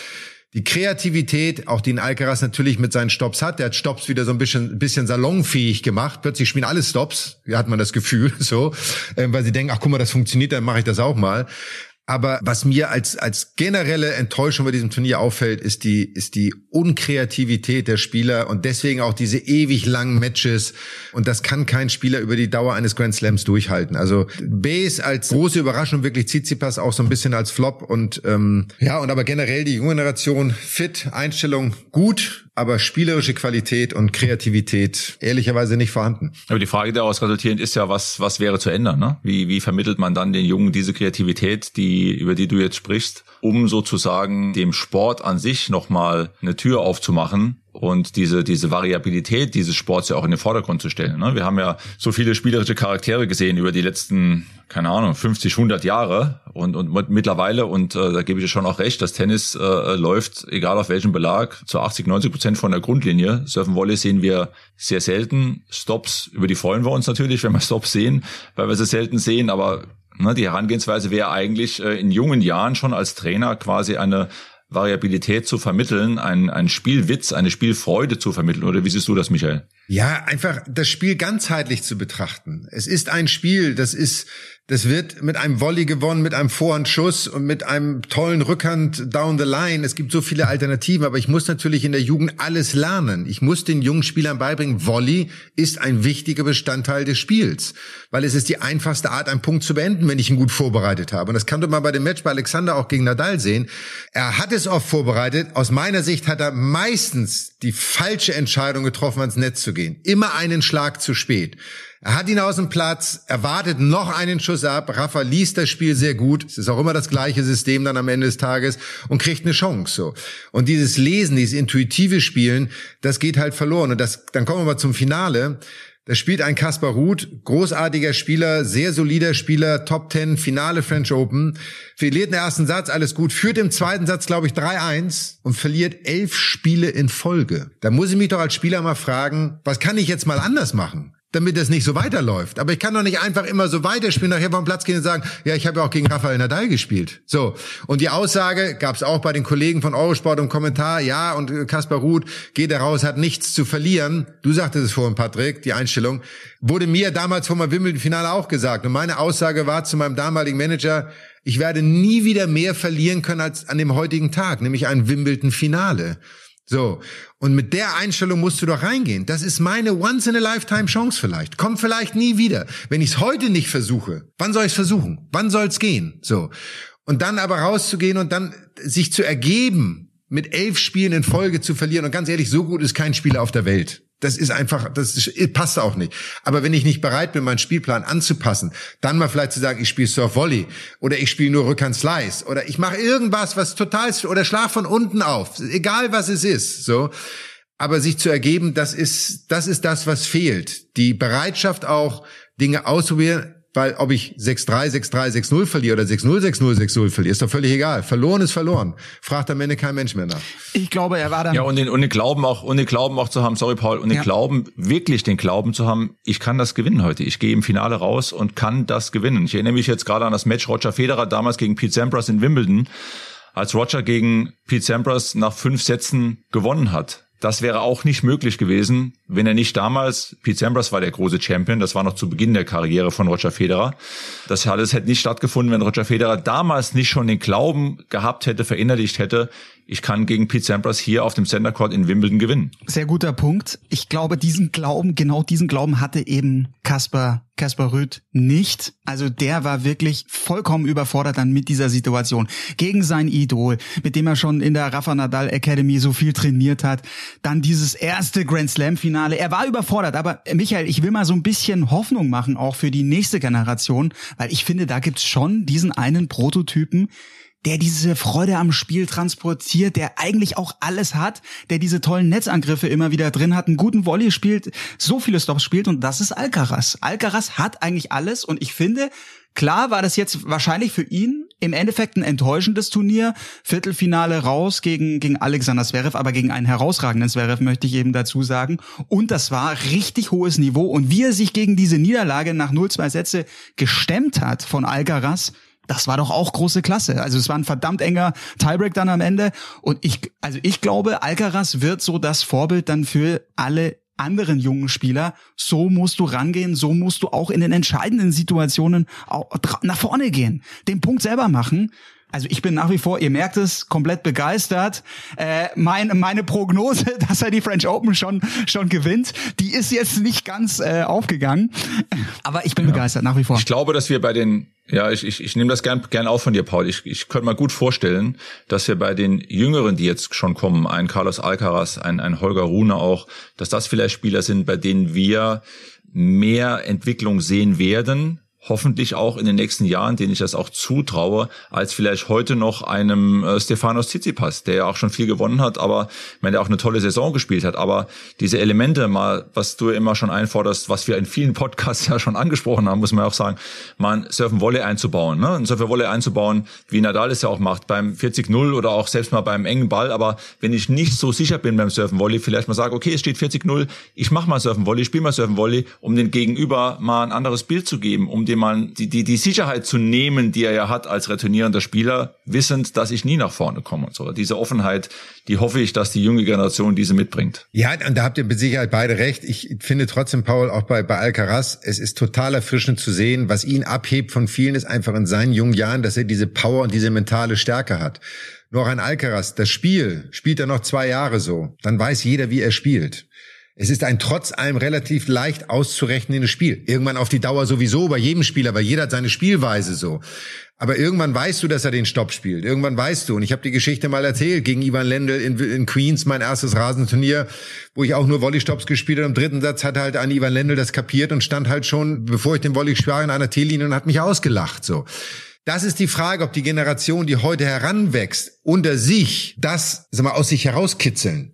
die Kreativität, auch die ein Alcaraz natürlich mit seinen Stops hat, der hat Stops wieder so ein bisschen, bisschen salonfähig gemacht. Plötzlich spielen alle Stops, hat man das Gefühl, so, äh, weil sie denken, ach guck mal, das funktioniert, dann mache ich das auch mal. Aber was mir als, als generelle Enttäuschung bei diesem Turnier auffällt, ist die, ist die Unkreativität der Spieler und deswegen auch diese ewig langen Matches. Und das kann kein Spieler über die Dauer eines Grand Slams durchhalten. Also Base als große Überraschung, wirklich Tsitsipas auch so ein bisschen als Flop und, ähm, ja, und aber generell die junge Generation fit, Einstellung gut, aber spielerische Qualität und Kreativität ehrlicherweise nicht vorhanden. Aber die Frage, daraus resultierend ist ja, was, was wäre zu ändern? Ne? Wie, wie vermittelt man dann den Jungen diese Kreativität, die, über die du jetzt sprichst, um sozusagen dem Sport an sich nochmal eine Tür aufzumachen und diese, diese Variabilität dieses Sports ja auch in den Vordergrund zu stellen. Ne? Wir haben ja so viele spielerische Charaktere gesehen über die letzten, keine Ahnung, 50, 100 Jahre und, und mittlerweile, und äh, da gebe ich dir schon auch recht, das Tennis äh, läuft, egal auf welchem Belag, zu 80, 90 Prozent von der Grundlinie. Surfen Volley sehen wir sehr selten. Stops, über die freuen wir uns natürlich, wenn wir Stops sehen, weil wir sie selten sehen, aber ne, die Herangehensweise wäre eigentlich äh, in jungen Jahren schon als Trainer quasi eine Variabilität zu vermitteln, ein, ein Spielwitz, eine Spielfreude zu vermitteln. Oder wie siehst du das, Michael? Ja, einfach das Spiel ganzheitlich zu betrachten. Es ist ein Spiel, das ist das wird mit einem Volley gewonnen, mit einem Vorhandschuss und mit einem tollen Rückhand down the line. Es gibt so viele Alternativen, aber ich muss natürlich in der Jugend alles lernen. Ich muss den jungen Spielern beibringen, Volley ist ein wichtiger Bestandteil des Spiels, weil es ist die einfachste Art, einen Punkt zu beenden, wenn ich ihn gut vorbereitet habe. Und das kann man bei dem Match bei Alexander auch gegen Nadal sehen. Er hat es oft vorbereitet. Aus meiner Sicht hat er meistens die falsche Entscheidung getroffen, ans Netz zu gehen. Immer einen Schlag zu spät. Er hat ihn aus dem Platz, erwartet noch einen Schuss ab. Rafa liest das Spiel sehr gut. Es ist auch immer das gleiche System dann am Ende des Tages und kriegt eine Chance, so. Und dieses Lesen, dieses intuitive Spielen, das geht halt verloren. Und das, dann kommen wir mal zum Finale. Da spielt ein Kaspar Ruth, großartiger Spieler, sehr solider Spieler, Top 10, Finale French Open, verliert den ersten Satz, alles gut, führt im zweiten Satz, glaube ich, 3-1 und verliert elf Spiele in Folge. Da muss ich mich doch als Spieler mal fragen, was kann ich jetzt mal anders machen? Damit es nicht so weiterläuft. Aber ich kann doch nicht einfach immer so weiterspielen, nachher vom Platz gehen und sagen, ja, ich habe ja auch gegen Rafael Nadal gespielt. So. Und die Aussage gab es auch bei den Kollegen von Eurosport im Kommentar, ja, und Kaspar Ruth geht da raus, hat nichts zu verlieren. Du sagtest es vorhin, Patrick, die Einstellung. Wurde mir damals vor meinem Wimbledon-Finale auch gesagt. Und meine Aussage war zu meinem damaligen Manager, ich werde nie wieder mehr verlieren können als an dem heutigen Tag, nämlich ein Wimbledon-Finale. So. Und mit der Einstellung musst du doch reingehen. Das ist meine once in a lifetime Chance vielleicht. Kommt vielleicht nie wieder. Wenn ich es heute nicht versuche, wann soll ich es versuchen? Wann soll es gehen? So. Und dann aber rauszugehen und dann sich zu ergeben, mit elf Spielen in Folge zu verlieren. Und ganz ehrlich, so gut ist kein Spieler auf der Welt. Das ist einfach, das ist, passt auch nicht. Aber wenn ich nicht bereit bin, meinen Spielplan anzupassen, dann mal vielleicht zu sagen, ich spiele Surf Volley oder ich spiele nur Rückhand Slice oder ich mache irgendwas, was total oder schlag von unten auf, egal was es ist, so. Aber sich zu ergeben, das ist, das ist das, was fehlt. Die Bereitschaft auch, Dinge auszuprobieren, weil ob ich 6-3, 6-3, 6-0 verliere oder 6-0, 6-0, 6-0 verliere, ist doch völlig egal. Verloren ist verloren. Fragt am Ende kein Mensch mehr nach. Ich glaube, er war dann. Ja, und den, und den Glauben auch, und den Glauben auch zu haben, sorry Paul, und den ja. Glauben, wirklich den Glauben zu haben, ich kann das gewinnen heute. Ich gehe im Finale raus und kann das gewinnen. Ich erinnere mich jetzt gerade an das Match Roger Federer damals gegen Pete Sampras in Wimbledon, als Roger gegen Pete Sampras nach fünf Sätzen gewonnen hat. Das wäre auch nicht möglich gewesen, wenn er nicht damals, Pete Sampras war der große Champion, das war noch zu Beginn der Karriere von Roger Federer. Das alles hätte nicht stattgefunden, wenn Roger Federer damals nicht schon den Glauben gehabt hätte, verinnerlicht hätte, ich kann gegen Pete Sampras hier auf dem Center Court in Wimbledon gewinnen. Sehr guter Punkt. Ich glaube, diesen Glauben, genau diesen Glauben hatte eben Kaspar Kaspar Rüth nicht. Also der war wirklich vollkommen überfordert dann mit dieser Situation. Gegen sein Idol, mit dem er schon in der Rafa Nadal Academy so viel trainiert hat. Dann dieses erste Grand Slam Finale. Er war überfordert, aber Michael, ich will mal so ein bisschen Hoffnung machen, auch für die nächste Generation, weil ich finde, da gibt's schon diesen einen Prototypen, der diese Freude am Spiel transportiert, der eigentlich auch alles hat, der diese tollen Netzangriffe immer wieder drin hat, einen guten Volley spielt, so viele Stops spielt und das ist Alcaraz. Alcaraz hat eigentlich alles und ich finde, Klar war das jetzt wahrscheinlich für ihn im Endeffekt ein enttäuschendes Turnier. Viertelfinale raus gegen, gegen Alexander Zverev, aber gegen einen herausragenden Zverev möchte ich eben dazu sagen. Und das war richtig hohes Niveau. Und wie er sich gegen diese Niederlage nach 0-2 Sätze gestemmt hat von Alcaraz, das war doch auch große Klasse. Also es war ein verdammt enger Tiebreak dann am Ende. Und ich, also ich glaube, Alcaraz wird so das Vorbild dann für alle anderen jungen Spieler. So musst du rangehen, so musst du auch in den entscheidenden Situationen nach vorne gehen, den Punkt selber machen. Also ich bin nach wie vor, ihr merkt es, komplett begeistert. Äh, mein, meine Prognose, dass er die French Open schon schon gewinnt, die ist jetzt nicht ganz äh, aufgegangen. Aber ich bin ja. begeistert nach wie vor. Ich glaube, dass wir bei den ja, ich, ich, ich nehme das gern, gern auf von dir, Paul. Ich, ich könnte mal gut vorstellen, dass wir bei den Jüngeren, die jetzt schon kommen, ein Carlos Alcaraz, ein, ein Holger Rune auch, dass das vielleicht Spieler sind, bei denen wir mehr Entwicklung sehen werden, hoffentlich auch in den nächsten Jahren, denen ich das auch zutraue, als vielleicht heute noch einem äh, Stefanos Tsitsipas, der ja auch schon viel gewonnen hat, aber meine, der auch eine tolle Saison gespielt hat. Aber diese Elemente mal, was du immer schon einforderst, was wir in vielen Podcasts ja schon angesprochen haben, muss man auch sagen, mal ein Surfen Volley einzubauen, ne? ein Surfen Volley einzubauen, wie Nadal es ja auch macht, beim 40-0 oder auch selbst mal beim engen Ball. Aber wenn ich nicht so sicher bin beim Surfen Volley, vielleicht mal sage, okay, es steht 40-0, ich mach mal Surfen Volley, spiel mal Surfen Volley, um den Gegenüber mal ein anderes Bild zu geben, um dem mal die, die, die Sicherheit zu nehmen, die er ja hat als returnierender Spieler, wissend, dass ich nie nach vorne komme und so. Diese Offenheit, die hoffe ich, dass die junge Generation diese mitbringt. Ja, und da habt ihr mit Sicherheit beide recht. Ich finde trotzdem, Paul, auch bei, bei Alcaraz, es ist total erfrischend zu sehen, was ihn abhebt von vielen, ist einfach in seinen jungen Jahren, dass er diese Power und diese mentale Stärke hat. Nur ein Alcaraz, das Spiel spielt er noch zwei Jahre so. Dann weiß jeder, wie er spielt. Es ist ein trotz allem relativ leicht auszurechnendes Spiel. Irgendwann auf die Dauer sowieso bei jedem Spieler, weil jeder hat seine Spielweise so. Aber irgendwann weißt du, dass er den Stopp spielt. Irgendwann weißt du. Und ich habe die Geschichte mal erzählt gegen Ivan Lendl in, in, Queens, mein erstes Rasenturnier, wo ich auch nur Volleystops gespielt habe. Im dritten Satz hat halt an Ivan Lendl das kapiert und stand halt schon, bevor ich den Volley sprach, in einer T-Linie und hat mich ausgelacht. So. Das ist die Frage, ob die Generation, die heute heranwächst, unter sich das sag mal, aus sich herauskitzeln.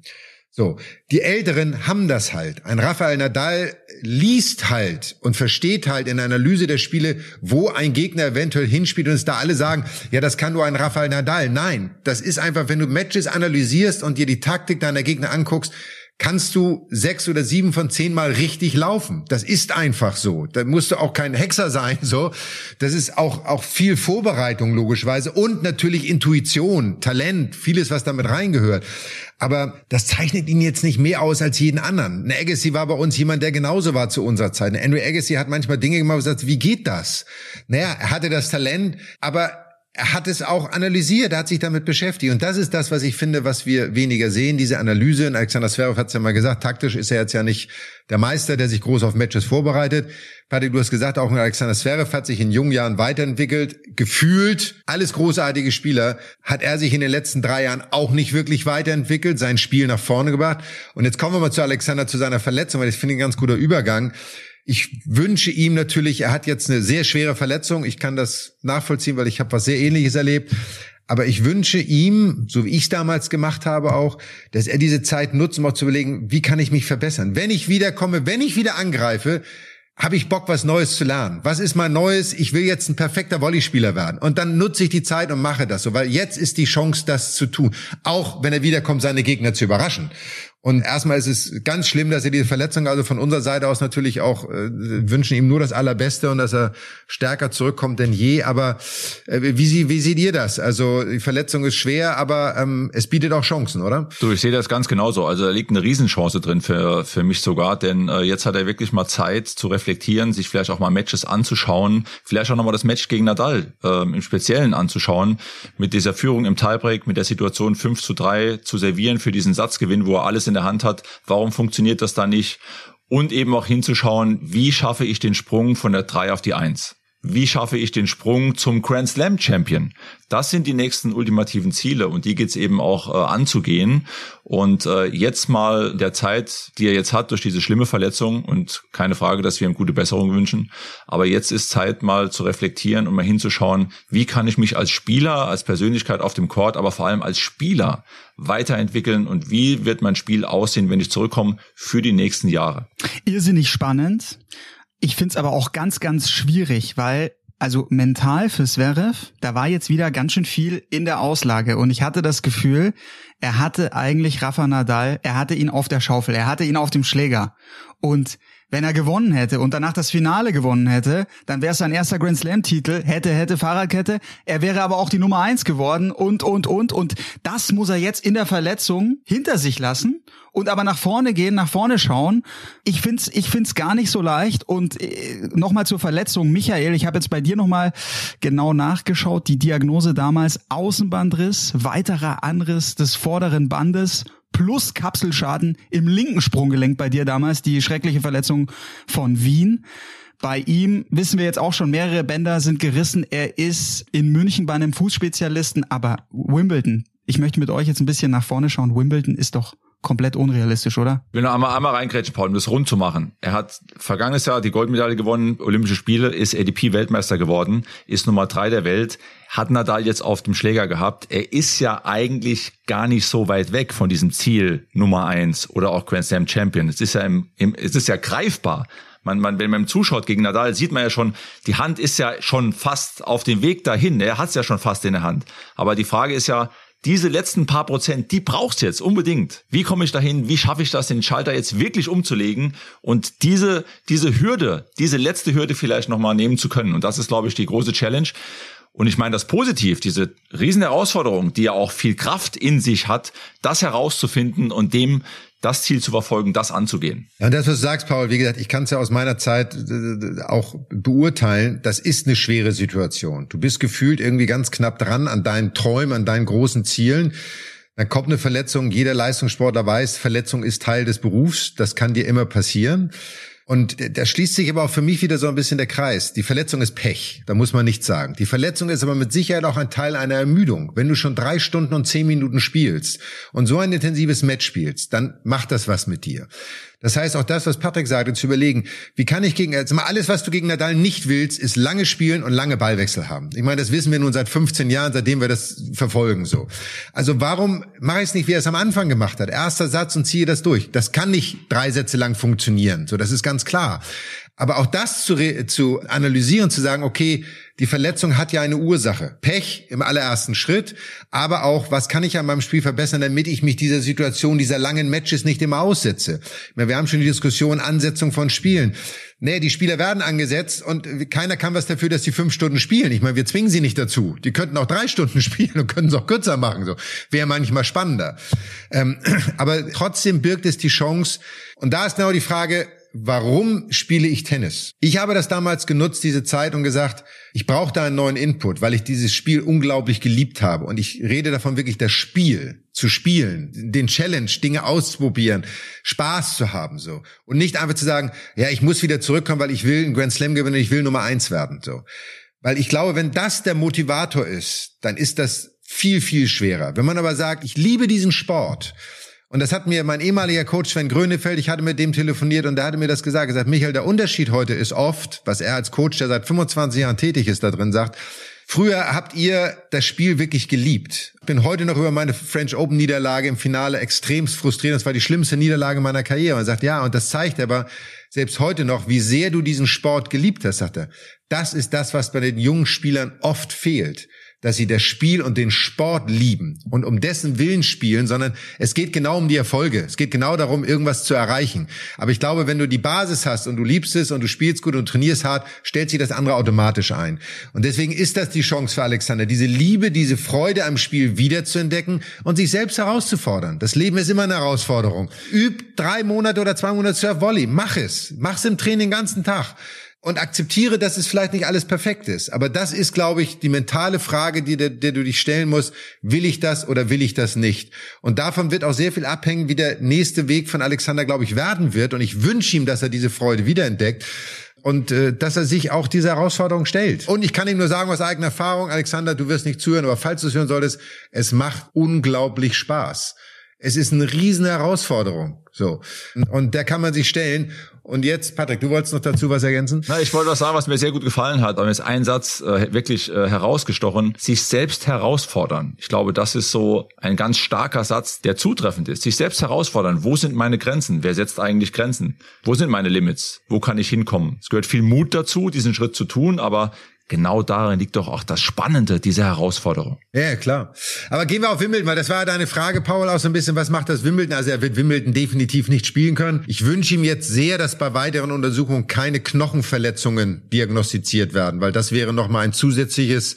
So, die Älteren haben das halt. Ein Rafael Nadal liest halt und versteht halt in der Analyse der Spiele, wo ein Gegner eventuell hinspielt und es da alle sagen, ja, das kann nur ein Rafael Nadal. Nein, das ist einfach, wenn du Matches analysierst und dir die Taktik deiner Gegner anguckst, kannst du sechs oder sieben von zehn Mal richtig laufen. Das ist einfach so. Da musst du auch kein Hexer sein, so. Das ist auch, auch viel Vorbereitung, logischerweise. Und natürlich Intuition, Talent, vieles, was damit reingehört. Aber das zeichnet ihn jetzt nicht mehr aus als jeden anderen. Ein Agassi war bei uns jemand, der genauso war zu unserer Zeit. Ein Andrew Agassi hat manchmal Dinge gemacht, und gesagt, wie geht das? Naja, er hatte das Talent, aber er hat es auch analysiert, er hat sich damit beschäftigt. Und das ist das, was ich finde, was wir weniger sehen, diese Analyse. Und Alexander Zverev hat es ja mal gesagt, taktisch ist er jetzt ja nicht der Meister, der sich groß auf Matches vorbereitet. Patrick, du hast gesagt, auch Alexander Zverev hat sich in jungen Jahren weiterentwickelt. Gefühlt, alles großartige Spieler, hat er sich in den letzten drei Jahren auch nicht wirklich weiterentwickelt, sein Spiel nach vorne gebracht. Und jetzt kommen wir mal zu Alexander, zu seiner Verletzung, weil das finde ich ein ganz guter Übergang. Ich wünsche ihm natürlich, er hat jetzt eine sehr schwere Verletzung. Ich kann das nachvollziehen, weil ich habe was sehr ähnliches erlebt. Aber ich wünsche ihm, so wie ich damals gemacht habe auch, dass er diese Zeit nutzt, um auch zu überlegen, wie kann ich mich verbessern? Wenn ich wiederkomme, wenn ich wieder angreife, habe ich Bock, was Neues zu lernen. Was ist mein Neues? Ich will jetzt ein perfekter Volleyspieler werden. Und dann nutze ich die Zeit und mache das so, weil jetzt ist die Chance, das zu tun. Auch wenn er wiederkommt, seine Gegner zu überraschen. Und erstmal ist es ganz schlimm, dass er diese Verletzung, also von unserer Seite aus natürlich auch äh, wünschen ihm nur das Allerbeste und dass er stärker zurückkommt denn je. Aber äh, wie, sie, wie seht ihr das? Also die Verletzung ist schwer, aber ähm, es bietet auch Chancen, oder? Du, ich sehe das ganz genauso. Also da liegt eine Riesenchance drin für, für mich sogar, denn äh, jetzt hat er wirklich mal Zeit zu reflektieren, sich vielleicht auch mal Matches anzuschauen, vielleicht auch nochmal das Match gegen Nadal äh, im Speziellen anzuschauen, mit dieser Führung im Tiebreak, mit der Situation 5 zu 3 zu servieren für diesen Satzgewinn, wo er alles in der Hand hat, warum funktioniert das da nicht? Und eben auch hinzuschauen, wie schaffe ich den Sprung von der 3 auf die 1? Wie schaffe ich den Sprung zum Grand Slam Champion? Das sind die nächsten ultimativen Ziele und die geht's eben auch äh, anzugehen. Und äh, jetzt mal der Zeit, die er jetzt hat durch diese schlimme Verletzung und keine Frage, dass wir ihm gute Besserung wünschen. Aber jetzt ist Zeit mal zu reflektieren und mal hinzuschauen, wie kann ich mich als Spieler, als Persönlichkeit auf dem Court, aber vor allem als Spieler weiterentwickeln und wie wird mein Spiel aussehen, wenn ich zurückkomme für die nächsten Jahre. Irrsinnig spannend. Ich find's aber auch ganz, ganz schwierig, weil also mental für Zverev, da war jetzt wieder ganz schön viel in der Auslage. Und ich hatte das Gefühl, er hatte eigentlich Rafa Nadal, er hatte ihn auf der Schaufel, er hatte ihn auf dem Schläger. Und wenn er gewonnen hätte und danach das Finale gewonnen hätte, dann wäre es sein erster Grand Slam Titel, hätte, hätte Fahrradkette. Er wäre aber auch die Nummer eins geworden und, und, und. Und das muss er jetzt in der Verletzung hinter sich lassen und aber nach vorne gehen, nach vorne schauen. Ich find's, ich find's gar nicht so leicht. Und äh, nochmal zur Verletzung. Michael, ich habe jetzt bei dir nochmal genau nachgeschaut. Die Diagnose damals Außenbandriss, weiterer Anriss des vorderen Bandes plus Kapselschaden im linken Sprunggelenk bei dir damals, die schreckliche Verletzung von Wien. Bei ihm wissen wir jetzt auch schon, mehrere Bänder sind gerissen. Er ist in München bei einem Fußspezialisten, aber Wimbledon, ich möchte mit euch jetzt ein bisschen nach vorne schauen. Wimbledon ist doch komplett unrealistisch, oder? Ich will noch einmal, einmal reingrätschen, Paul, um das rund zu machen. Er hat vergangenes Jahr die Goldmedaille gewonnen, Olympische Spiele, ist ADP-Weltmeister geworden, ist Nummer drei der Welt, hat Nadal jetzt auf dem Schläger gehabt. Er ist ja eigentlich gar nicht so weit weg von diesem Ziel Nummer eins oder auch Grand Slam Champion. Es ist ja im, im es ist ja greifbar. Man, man, wenn man zuschaut gegen Nadal, sieht man ja schon, die Hand ist ja schon fast auf dem Weg dahin. Er hat es ja schon fast in der Hand. Aber die Frage ist ja, diese letzten paar Prozent, die brauchst du jetzt unbedingt. Wie komme ich dahin? Wie schaffe ich das, den Schalter jetzt wirklich umzulegen und diese, diese Hürde, diese letzte Hürde vielleicht nochmal nehmen zu können? Und das ist, glaube ich, die große Challenge. Und ich meine das positiv, diese riesen Herausforderung, die ja auch viel Kraft in sich hat, das herauszufinden und dem das Ziel zu verfolgen, das anzugehen. Ja, und das, was du sagst, Paul, wie gesagt, ich kann es ja aus meiner Zeit äh, auch beurteilen, das ist eine schwere Situation. Du bist gefühlt irgendwie ganz knapp dran an deinen Träumen, an deinen großen Zielen. Dann kommt eine Verletzung. Jeder Leistungssportler weiß, Verletzung ist Teil des Berufs. Das kann dir immer passieren. Und da schließt sich aber auch für mich wieder so ein bisschen der Kreis. Die Verletzung ist Pech, da muss man nichts sagen. Die Verletzung ist aber mit Sicherheit auch ein Teil einer Ermüdung. Wenn du schon drei Stunden und zehn Minuten spielst und so ein intensives Match spielst, dann macht das was mit dir. Das heißt, auch das, was Patrick sagte, zu überlegen, wie kann ich gegen, also alles, was du gegen Nadal nicht willst, ist lange spielen und lange Ballwechsel haben. Ich meine, das wissen wir nun seit 15 Jahren, seitdem wir das verfolgen, so. Also warum mache ich es nicht, wie er es am Anfang gemacht hat? Erster Satz und ziehe das durch. Das kann nicht drei Sätze lang funktionieren. So, das ist ganz klar. Aber auch das zu, zu analysieren, zu sagen, okay, die Verletzung hat ja eine Ursache. Pech im allerersten Schritt, aber auch, was kann ich an meinem Spiel verbessern, damit ich mich dieser Situation, dieser langen Matches nicht immer aussetze. Wir haben schon die Diskussion Ansetzung von Spielen. Nee, die Spieler werden angesetzt und keiner kann was dafür, dass die fünf Stunden spielen. Ich meine, wir zwingen sie nicht dazu. Die könnten auch drei Stunden spielen und können es auch kürzer machen. So wäre manchmal spannender. Ähm, aber trotzdem birgt es die Chance. Und da ist genau die Frage, warum spiele ich Tennis? Ich habe das damals genutzt, diese Zeit, und gesagt, ich brauche da einen neuen Input, weil ich dieses Spiel unglaublich geliebt habe. Und ich rede davon wirklich, das Spiel zu spielen, den Challenge, Dinge auszuprobieren, Spaß zu haben, so. Und nicht einfach zu sagen, ja, ich muss wieder zurückkommen, weil ich will einen Grand Slam gewinnen, ich will Nummer eins werden, so. Weil ich glaube, wenn das der Motivator ist, dann ist das viel, viel schwerer. Wenn man aber sagt, ich liebe diesen Sport, und das hat mir mein ehemaliger Coach Sven Grönefeld, ich hatte mit dem telefoniert und der hatte mir das gesagt, gesagt, Michael, der Unterschied heute ist oft, was er als Coach, der seit 25 Jahren tätig ist, da drin sagt, Früher habt ihr das Spiel wirklich geliebt. Bin heute noch über meine French Open Niederlage im Finale extremst frustriert. Das war die schlimmste Niederlage meiner Karriere. Und er sagt, ja, und das zeigt aber selbst heute noch, wie sehr du diesen Sport geliebt hast, sagt er. Das ist das, was bei den jungen Spielern oft fehlt dass sie das Spiel und den Sport lieben und um dessen Willen spielen, sondern es geht genau um die Erfolge. Es geht genau darum, irgendwas zu erreichen. Aber ich glaube, wenn du die Basis hast und du liebst es und du spielst gut und trainierst hart, stellt sich das andere automatisch ein. Und deswegen ist das die Chance für Alexander, diese Liebe, diese Freude am Spiel wiederzuentdecken und sich selbst herauszufordern. Das Leben ist immer eine Herausforderung. Üb drei Monate oder zwei Monate Surf Volley. Mach es. Mach's im Training den ganzen Tag und akzeptiere, dass es vielleicht nicht alles perfekt ist. Aber das ist, glaube ich, die mentale Frage, die der, der du dich stellen musst. Will ich das oder will ich das nicht? Und davon wird auch sehr viel abhängen, wie der nächste Weg von Alexander, glaube ich, werden wird. Und ich wünsche ihm, dass er diese Freude wiederentdeckt und äh, dass er sich auch dieser Herausforderung stellt. Und ich kann ihm nur sagen aus eigener Erfahrung, Alexander, du wirst nicht zuhören, aber falls du es hören solltest, es macht unglaublich Spaß. Es ist eine riesen Herausforderung. So. Und der kann man sich stellen. Und jetzt, Patrick, du wolltest noch dazu was ergänzen? Na, ich wollte was sagen, was mir sehr gut gefallen hat, aber ist ein Satz äh, wirklich äh, herausgestochen. Sich selbst herausfordern. Ich glaube, das ist so ein ganz starker Satz, der zutreffend ist. Sich selbst herausfordern. Wo sind meine Grenzen? Wer setzt eigentlich Grenzen? Wo sind meine Limits? Wo kann ich hinkommen? Es gehört viel Mut dazu, diesen Schritt zu tun, aber genau darin liegt doch auch das Spannende dieser Herausforderung. Ja, klar. Aber gehen wir auf Wimbledon, weil das war ja deine Frage, Paul, auch so ein bisschen, was macht das Wimbledon? Also er wird Wimbledon definitiv nicht spielen können. Ich wünsche ihm jetzt sehr, dass bei weiteren Untersuchungen keine Knochenverletzungen diagnostiziert werden, weil das wäre nochmal ein zusätzliches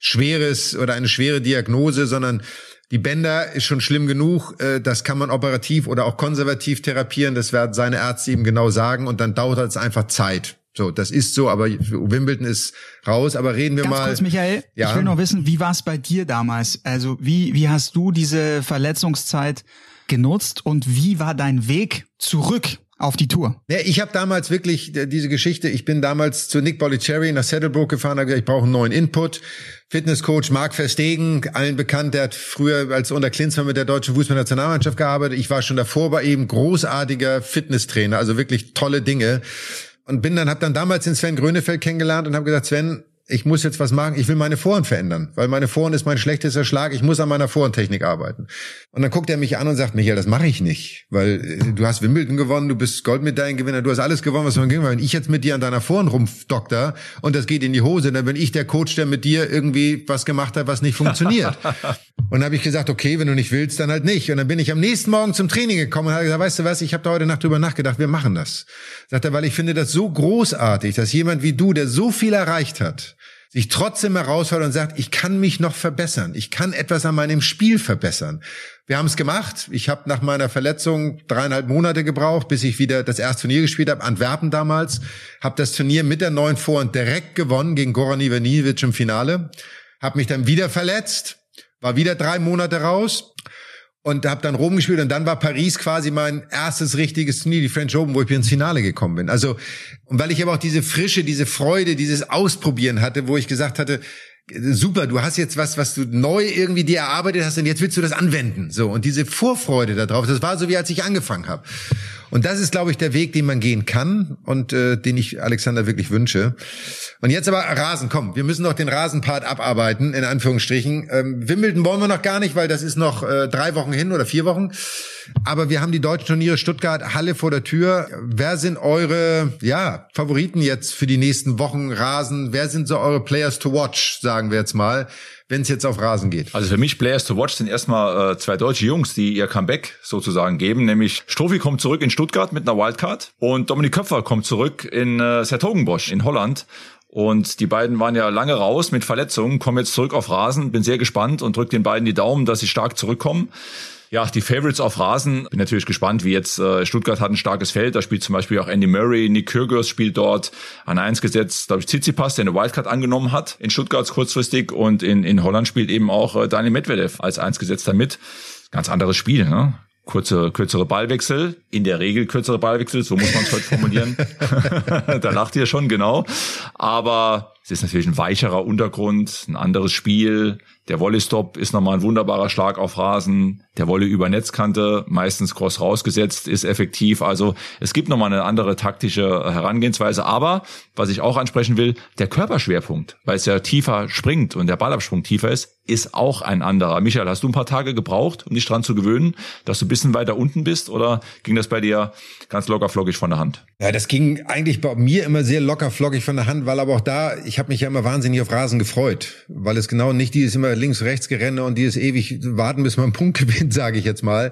schweres oder eine schwere Diagnose, sondern die Bänder ist schon schlimm genug, äh, das kann man operativ oder auch konservativ therapieren, das werden seine Ärzte ihm genau sagen und dann dauert es einfach Zeit. So, das ist so, aber Wimbledon ist raus. Aber reden wir Ganz mal. Kurz, Michael, ja? ich will noch wissen, wie war es bei dir damals? Also wie wie hast du diese Verletzungszeit genutzt und wie war dein Weg zurück auf die Tour? Ja, ich habe damals wirklich äh, diese Geschichte. Ich bin damals zu Nick Bollicherry nach Saddlebrook gefahren, habe gesagt, ich brauche einen neuen Input. Fitnesscoach Marc Verstegen, allen bekannt, der hat früher als unter Klinsmann mit der deutschen Fußballnationalmannschaft gearbeitet. Ich war schon davor bei ihm großartiger Fitnesstrainer, also wirklich tolle Dinge und bin dann, hab dann damals den Sven Grönefeld kennengelernt und habe gesagt, Sven, ich muss jetzt was machen, ich will meine Vorhand verändern, weil meine Vorhand ist mein schlechtester Schlag, ich muss an meiner Vorhandtechnik arbeiten. Und dann guckt er mich an und sagt, Michael, das mache ich nicht, weil äh, du hast Wimbledon gewonnen, du bist Goldmedaillengewinner, du hast alles gewonnen, was man ging. Wenn ich jetzt mit dir an deiner Vorhand rumdokter und das geht in die Hose, dann bin ich der Coach, der mit dir irgendwie was gemacht hat, was nicht funktioniert. und dann habe ich gesagt, okay, wenn du nicht willst, dann halt nicht. Und dann bin ich am nächsten Morgen zum Training gekommen und habe gesagt, weißt du was, ich habe da heute Nacht drüber nachgedacht, wir machen das. Sagt er, weil ich finde das so großartig, dass jemand wie du, der so viel erreicht hat, sich trotzdem herausfordert und sagt, ich kann mich noch verbessern, ich kann etwas an meinem Spiel verbessern. Wir haben es gemacht. Ich habe nach meiner Verletzung dreieinhalb Monate gebraucht, bis ich wieder das erste Turnier gespielt habe, Antwerpen damals. Habe das Turnier mit der neuen Vorhand direkt gewonnen gegen Goran Ivanisevic im Finale. Habe mich dann wieder verletzt, war wieder drei Monate raus und habe dann Rom gespielt und dann war Paris quasi mein erstes richtiges Turnier, die French Open, wo ich ins Finale gekommen bin. Also und weil ich aber auch diese Frische, diese Freude, dieses Ausprobieren hatte, wo ich gesagt hatte, super, du hast jetzt was, was du neu irgendwie dir erarbeitet hast und jetzt willst du das anwenden. So und diese Vorfreude darauf, das war so wie als ich angefangen habe. Und das ist, glaube ich, der Weg, den man gehen kann und äh, den ich Alexander wirklich wünsche. Und jetzt aber Rasen, komm, wir müssen noch den Rasenpart abarbeiten, in Anführungsstrichen. Ähm, Wimbledon wollen wir noch gar nicht, weil das ist noch äh, drei Wochen hin oder vier Wochen. Aber wir haben die deutschen Turniere Stuttgart, Halle vor der Tür. Wer sind eure ja, Favoriten jetzt für die nächsten Wochen Rasen? Wer sind so eure Players to watch, sagen wir jetzt mal? Wenn es jetzt auf Rasen geht? Also für mich Players to Watch sind erstmal äh, zwei deutsche Jungs, die ihr Comeback sozusagen geben, nämlich Strophi kommt zurück in Stuttgart mit einer Wildcard und Dominik Köpfer kommt zurück in äh, Sertogenbosch in Holland. Und die beiden waren ja lange raus mit Verletzungen, kommen jetzt zurück auf Rasen, bin sehr gespannt und drück den beiden die Daumen, dass sie stark zurückkommen. Ja, die Favorites auf Rasen. Bin natürlich gespannt, wie jetzt äh, Stuttgart hat ein starkes Feld. Da spielt zum Beispiel auch Andy Murray, Nick Kyrgios spielt dort an eins gesetzt, glaube ich, Tsitsipas, der eine Wildcard angenommen hat in Stuttgart kurzfristig und in, in Holland spielt eben auch äh, Daniel Medvedev als eins gesetzter mit. Ganz anderes Spiel, ne? kurze, kürzere Ballwechsel, in der Regel kürzere Ballwechsel, so muss man es heute formulieren. da lacht ihr schon, genau. Aber es ist natürlich ein weicherer Untergrund, ein anderes Spiel. Der Volley-Stop ist nochmal ein wunderbarer Schlag auf Rasen. Der Volley über Netzkante, meistens cross rausgesetzt, ist effektiv. Also es gibt nochmal eine andere taktische Herangehensweise. Aber, was ich auch ansprechen will, der Körperschwerpunkt, weil es ja tiefer springt und der Ballabsprung tiefer ist, ist auch ein anderer. Michael, hast du ein paar Tage gebraucht, um dich dran zu gewöhnen, dass du ein bisschen weiter unten bist oder ging das bei dir ganz locker flockig von der Hand? Ja, das ging eigentlich bei mir immer sehr locker flockig von der Hand, weil aber auch da, ich habe mich ja immer wahnsinnig auf Rasen gefreut, weil es genau nicht dieses immer links, rechts gerenne und dieses ewig warten, bis man einen Punkt gewinnt, sage ich jetzt mal.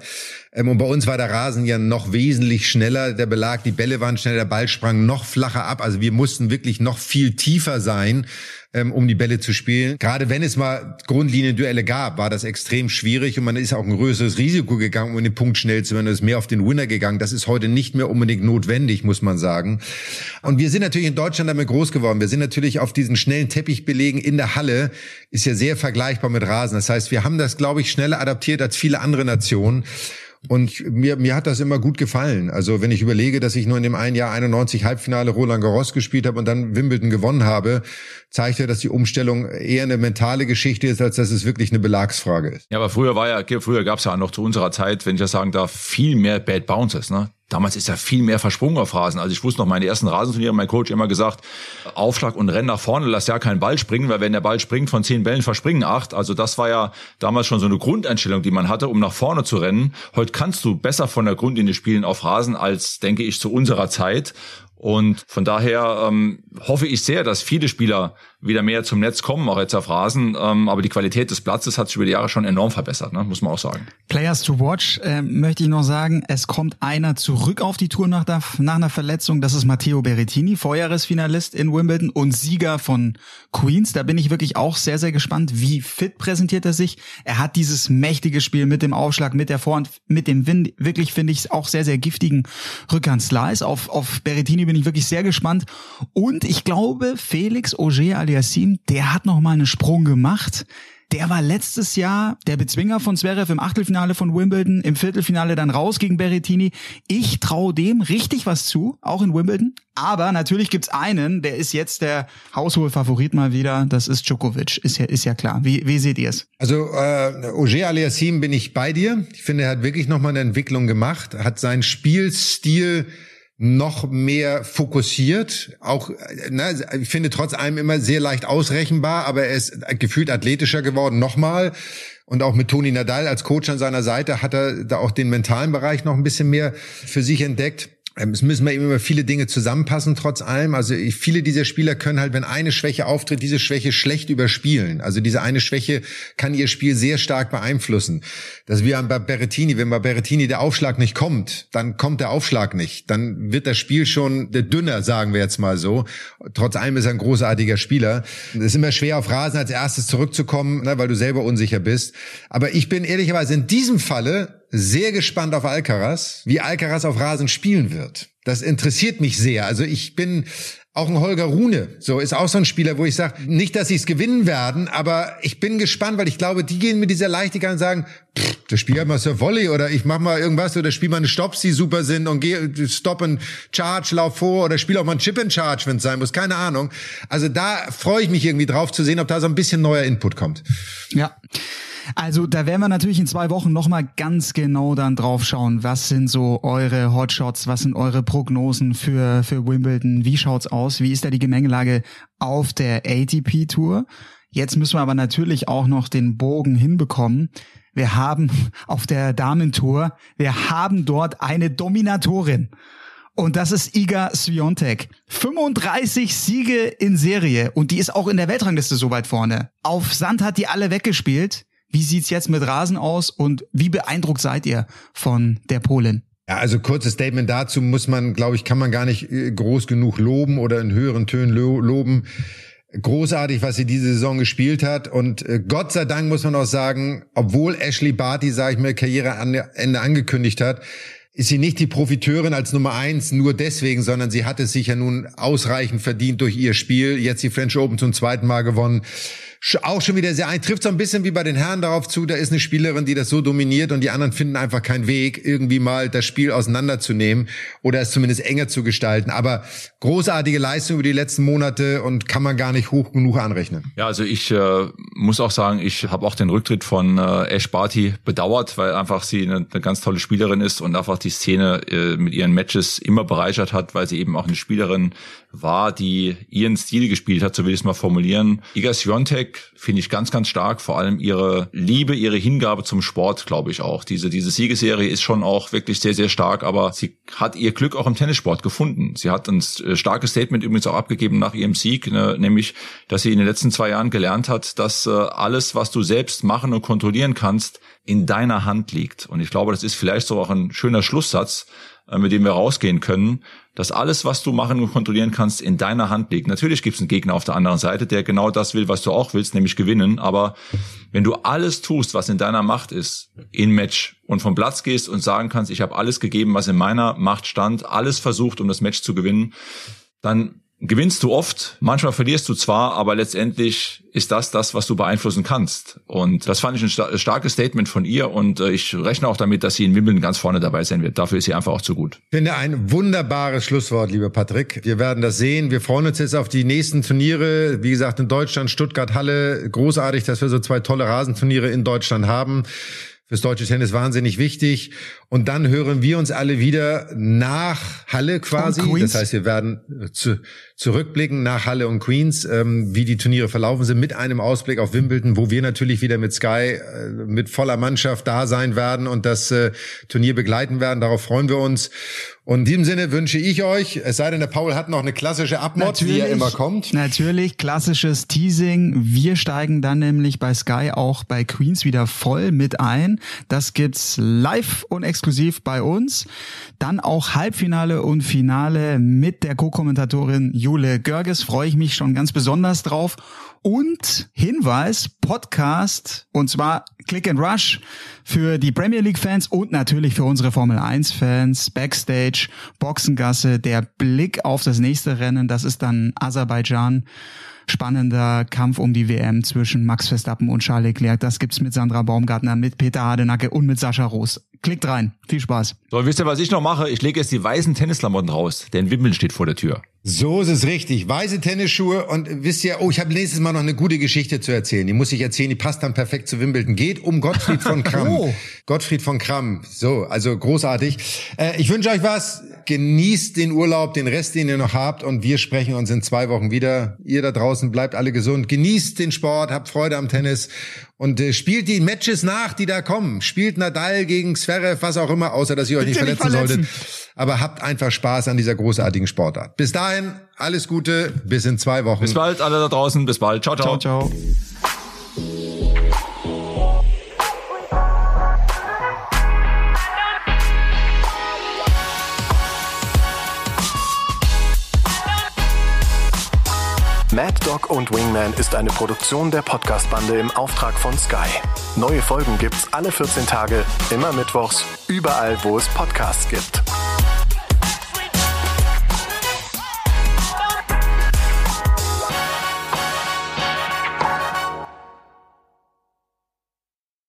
Ähm, und bei uns war der Rasen ja noch wesentlich schneller, der Belag, die Bälle waren schneller, der Ball sprang noch flacher ab. Also wir mussten wirklich noch viel tiefer sein ähm, um die Bälle zu spielen. Gerade wenn es mal Grundlinienduelle gab, war das extrem schwierig und man ist auch ein größeres Risiko gegangen, um den Punkt schnell zu werden. Es ist mehr auf den Winner gegangen. Das ist heute nicht mehr unbedingt notwendig, muss man sagen. Und wir sind natürlich in Deutschland damit groß geworden. Wir sind natürlich auf diesen schnellen Teppichbelegen in der Halle, ist ja sehr vergleichbar mit Rasen. Das heißt, wir haben das, glaube ich, schneller adaptiert als viele andere Nationen. Und mir, mir hat das immer gut gefallen. Also wenn ich überlege, dass ich nur in dem einen Jahr 91 Halbfinale Roland Garros gespielt habe und dann Wimbledon gewonnen habe, zeigt ja, dass die Umstellung eher eine mentale Geschichte ist, als dass es wirklich eine Belagsfrage ist. Ja, aber früher war ja, früher gab es ja noch zu unserer Zeit, wenn ich das sagen darf, viel mehr Bad Bounces. Ne? Damals ist ja viel mehr versprungen auf Rasen. Also ich wusste noch, meine ersten Rasenturniere, mein Coach immer gesagt, Aufschlag und Renn nach vorne, lass ja keinen Ball springen, weil wenn der Ball springt, von zehn Bällen verspringen acht. Also das war ja damals schon so eine Grundeinstellung, die man hatte, um nach vorne zu rennen. Heute kannst du besser von der Grundlinie spielen auf Rasen als, denke ich, zu unserer Zeit. Und von daher ähm, hoffe ich sehr, dass viele Spieler wieder mehr zum Netz kommen, auch jetzt auf Rasen. Ähm, aber die Qualität des Platzes hat sich über die Jahre schon enorm verbessert, ne? muss man auch sagen. Players to watch äh, möchte ich noch sagen, es kommt einer zurück auf die Tour nach, der, nach einer Verletzung. Das ist Matteo Berrettini, Vorjahresfinalist in Wimbledon und Sieger von Queens. Da bin ich wirklich auch sehr, sehr gespannt, wie fit präsentiert er sich. Er hat dieses mächtige Spiel mit dem Aufschlag, mit der Vorhand, mit dem Wind, wirklich finde ich auch sehr, sehr giftigen Rückhand-Slice. Auf, auf Berrettini bin ich wirklich sehr gespannt. Und ich glaube, Felix Auger Aliassim, der hat noch mal einen Sprung gemacht. Der war letztes Jahr der Bezwinger von Zverev im Achtelfinale von Wimbledon, im Viertelfinale dann raus gegen Berrettini. Ich traue dem richtig was zu, auch in Wimbledon. Aber natürlich gibt's einen, der ist jetzt der haushohe Favorit mal wieder. Das ist Djokovic, ist ja, ist ja klar. Wie, wie seht ihr es? Also äh, Auger Aliassim bin ich bei dir. Ich finde, er hat wirklich nochmal eine Entwicklung gemacht, hat seinen Spielstil noch mehr fokussiert. Auch, ne, ich finde trotz allem immer sehr leicht ausrechenbar, aber er ist gefühlt athletischer geworden. Nochmal. Und auch mit Toni Nadal als Coach an seiner Seite hat er da auch den mentalen Bereich noch ein bisschen mehr für sich entdeckt. Ähm, es müssen wir eben immer viele Dinge zusammenpassen, trotz allem. Also viele dieser Spieler können halt, wenn eine Schwäche auftritt, diese Schwäche schlecht überspielen. Also diese eine Schwäche kann ihr Spiel sehr stark beeinflussen. Das wie bei Berrettini, wenn bei Berrettini der Aufschlag nicht kommt, dann kommt der Aufschlag nicht. Dann wird das Spiel schon dünner, sagen wir jetzt mal so. Trotz allem ist er ein großartiger Spieler. Es ist immer schwer, auf Rasen als erstes zurückzukommen, ne, weil du selber unsicher bist. Aber ich bin ehrlicherweise in diesem Falle sehr gespannt auf Alcaraz, wie Alcaraz auf Rasen spielen wird. Das interessiert mich sehr. Also ich bin auch ein Holger Rune, so ist auch so ein Spieler, wo ich sage, nicht, dass sie es gewinnen werden, aber ich bin gespannt, weil ich glaube, die gehen mit dieser Leichtigkeit und sagen, pff, das Spiel halt mal Sir Volley oder ich mach mal irgendwas oder spiel mal eine Stops, die super sind und geh Stop and Charge, lauf vor oder spiel auch mal ein Chip and Charge, wenn es sein muss, keine Ahnung. Also da freue ich mich irgendwie drauf zu sehen, ob da so ein bisschen neuer Input kommt. Ja. Also da werden wir natürlich in zwei Wochen nochmal ganz genau dann drauf schauen, was sind so eure Hotshots, was sind eure Prognosen für, für Wimbledon, wie schaut's aus, wie ist da die Gemengelage auf der ATP Tour. Jetzt müssen wir aber natürlich auch noch den Bogen hinbekommen. Wir haben auf der Damentour, wir haben dort eine Dominatorin. Und das ist Iga Swiatek. 35 Siege in Serie und die ist auch in der Weltrangliste so weit vorne. Auf Sand hat die alle weggespielt. Wie sieht's jetzt mit Rasen aus und wie beeindruckt seid ihr von der Polin? Ja, also kurzes Statement dazu muss man, glaube ich, kann man gar nicht äh, groß genug loben oder in höheren Tönen lo loben. großartig, was sie diese Saison gespielt hat. Und äh, Gott sei Dank muss man auch sagen, obwohl Ashley Barty, sage ich mir, Karriereende angekündigt hat, ist sie nicht die Profiteurin als Nummer eins nur deswegen, sondern sie hat es sich ja nun ausreichend verdient durch ihr Spiel. Jetzt die French Open zum zweiten Mal gewonnen auch schon wieder sehr ein. Trifft so ein bisschen wie bei den Herren darauf zu, da ist eine Spielerin, die das so dominiert und die anderen finden einfach keinen Weg, irgendwie mal das Spiel auseinanderzunehmen oder es zumindest enger zu gestalten. Aber großartige Leistung über die letzten Monate und kann man gar nicht hoch genug anrechnen. Ja, also ich äh, muss auch sagen, ich habe auch den Rücktritt von äh, Ash Barty bedauert, weil einfach sie eine, eine ganz tolle Spielerin ist und einfach die Szene äh, mit ihren Matches immer bereichert hat, weil sie eben auch eine Spielerin war, die ihren Stil gespielt hat, so will ich es mal formulieren. Iga Swiatek finde ich ganz, ganz stark. Vor allem ihre Liebe, ihre Hingabe zum Sport, glaube ich auch. Diese, diese Siegesserie ist schon auch wirklich sehr, sehr stark, aber sie hat ihr Glück auch im Tennissport gefunden. Sie hat ein äh, starkes Statement übrigens auch abgegeben nach ihrem Sieg, ne, nämlich, dass sie in den letzten zwei Jahren gelernt hat, dass äh, alles, was du selbst machen und kontrollieren kannst, in deiner Hand liegt. Und ich glaube, das ist vielleicht so auch ein schöner Schlusssatz, äh, mit dem wir rausgehen können, dass alles, was du machen und kontrollieren kannst, in deiner Hand liegt. Natürlich gibt es einen Gegner auf der anderen Seite, der genau das will, was du auch willst, nämlich gewinnen. Aber wenn du alles tust, was in deiner Macht ist, in Match und vom Platz gehst und sagen kannst, ich habe alles gegeben, was in meiner Macht stand, alles versucht, um das Match zu gewinnen, dann gewinnst du oft, manchmal verlierst du zwar, aber letztendlich ist das das, was du beeinflussen kannst. Und das fand ich ein starkes Statement von ihr und äh, ich rechne auch damit, dass sie in Wimbledon ganz vorne dabei sein wird. Dafür ist sie einfach auch zu gut. Ich finde ein wunderbares Schlusswort, lieber Patrick. Wir werden das sehen. Wir freuen uns jetzt auf die nächsten Turniere. Wie gesagt, in Deutschland, Stuttgart, Halle. Großartig, dass wir so zwei tolle Rasenturniere in Deutschland haben fürs deutsche Tennis wahnsinnig wichtig. Und dann hören wir uns alle wieder nach Halle quasi. Das heißt, wir werden äh, zu, zurückblicken nach Halle und Queens, ähm, wie die Turniere verlaufen sind, mit einem Ausblick auf Wimbledon, wo wir natürlich wieder mit Sky äh, mit voller Mannschaft da sein werden und das äh, Turnier begleiten werden. Darauf freuen wir uns. Und in diesem Sinne wünsche ich euch, es sei denn, der Paul hat noch eine klassische Abmod, die ja immer kommt. Natürlich, klassisches Teasing. Wir steigen dann nämlich bei Sky auch bei Queens wieder voll mit ein. Das gibt's live und exklusiv bei uns. Dann auch Halbfinale und Finale mit der Co-Kommentatorin Jule Görges. Freue ich mich schon ganz besonders drauf. Und Hinweis, Podcast, und zwar Click and Rush für die Premier League Fans und natürlich für unsere Formel 1 Fans. Backstage, Boxengasse, der Blick auf das nächste Rennen, das ist dann Aserbaidschan spannender Kampf um die WM zwischen Max Verstappen und Charles Leclerc. Das gibt's mit Sandra Baumgartner, mit Peter Hardenacke und mit Sascha Roos. Klickt rein. Viel Spaß. So, wisst ihr, was ich noch mache? Ich lege jetzt die weißen Tennisklamotten raus, denn Wimbledon steht vor der Tür. So ist es richtig. Weiße Tennisschuhe und wisst ihr, oh, ich habe nächstes Mal noch eine gute Geschichte zu erzählen. Die muss ich erzählen, die passt dann perfekt zu Wimbledon. Geht um Gottfried von Kramm. oh. Gottfried von Kramm. So, also großartig. Äh, ich wünsche euch was. Genießt den Urlaub, den Rest, den ihr noch habt und wir sprechen uns in zwei Wochen wieder. Ihr da draußen bleibt alle gesund. Genießt den Sport, habt Freude am Tennis und äh, spielt die Matches nach, die da kommen. Spielt Nadal gegen Zverev, was auch immer, außer dass ihr euch nicht nicht verletzen solltet. Aber habt einfach Spaß an dieser großartigen Sportart. Bis dahin, alles Gute, bis in zwei Wochen. Bis bald, alle da draußen. Bis bald. Ciao, ciao. Ciao, ciao. Mad Dog und Wingman ist eine Produktion der Podcast-Bande im Auftrag von Sky. Neue Folgen gibt's alle 14 Tage, immer mittwochs, überall, wo es Podcasts gibt.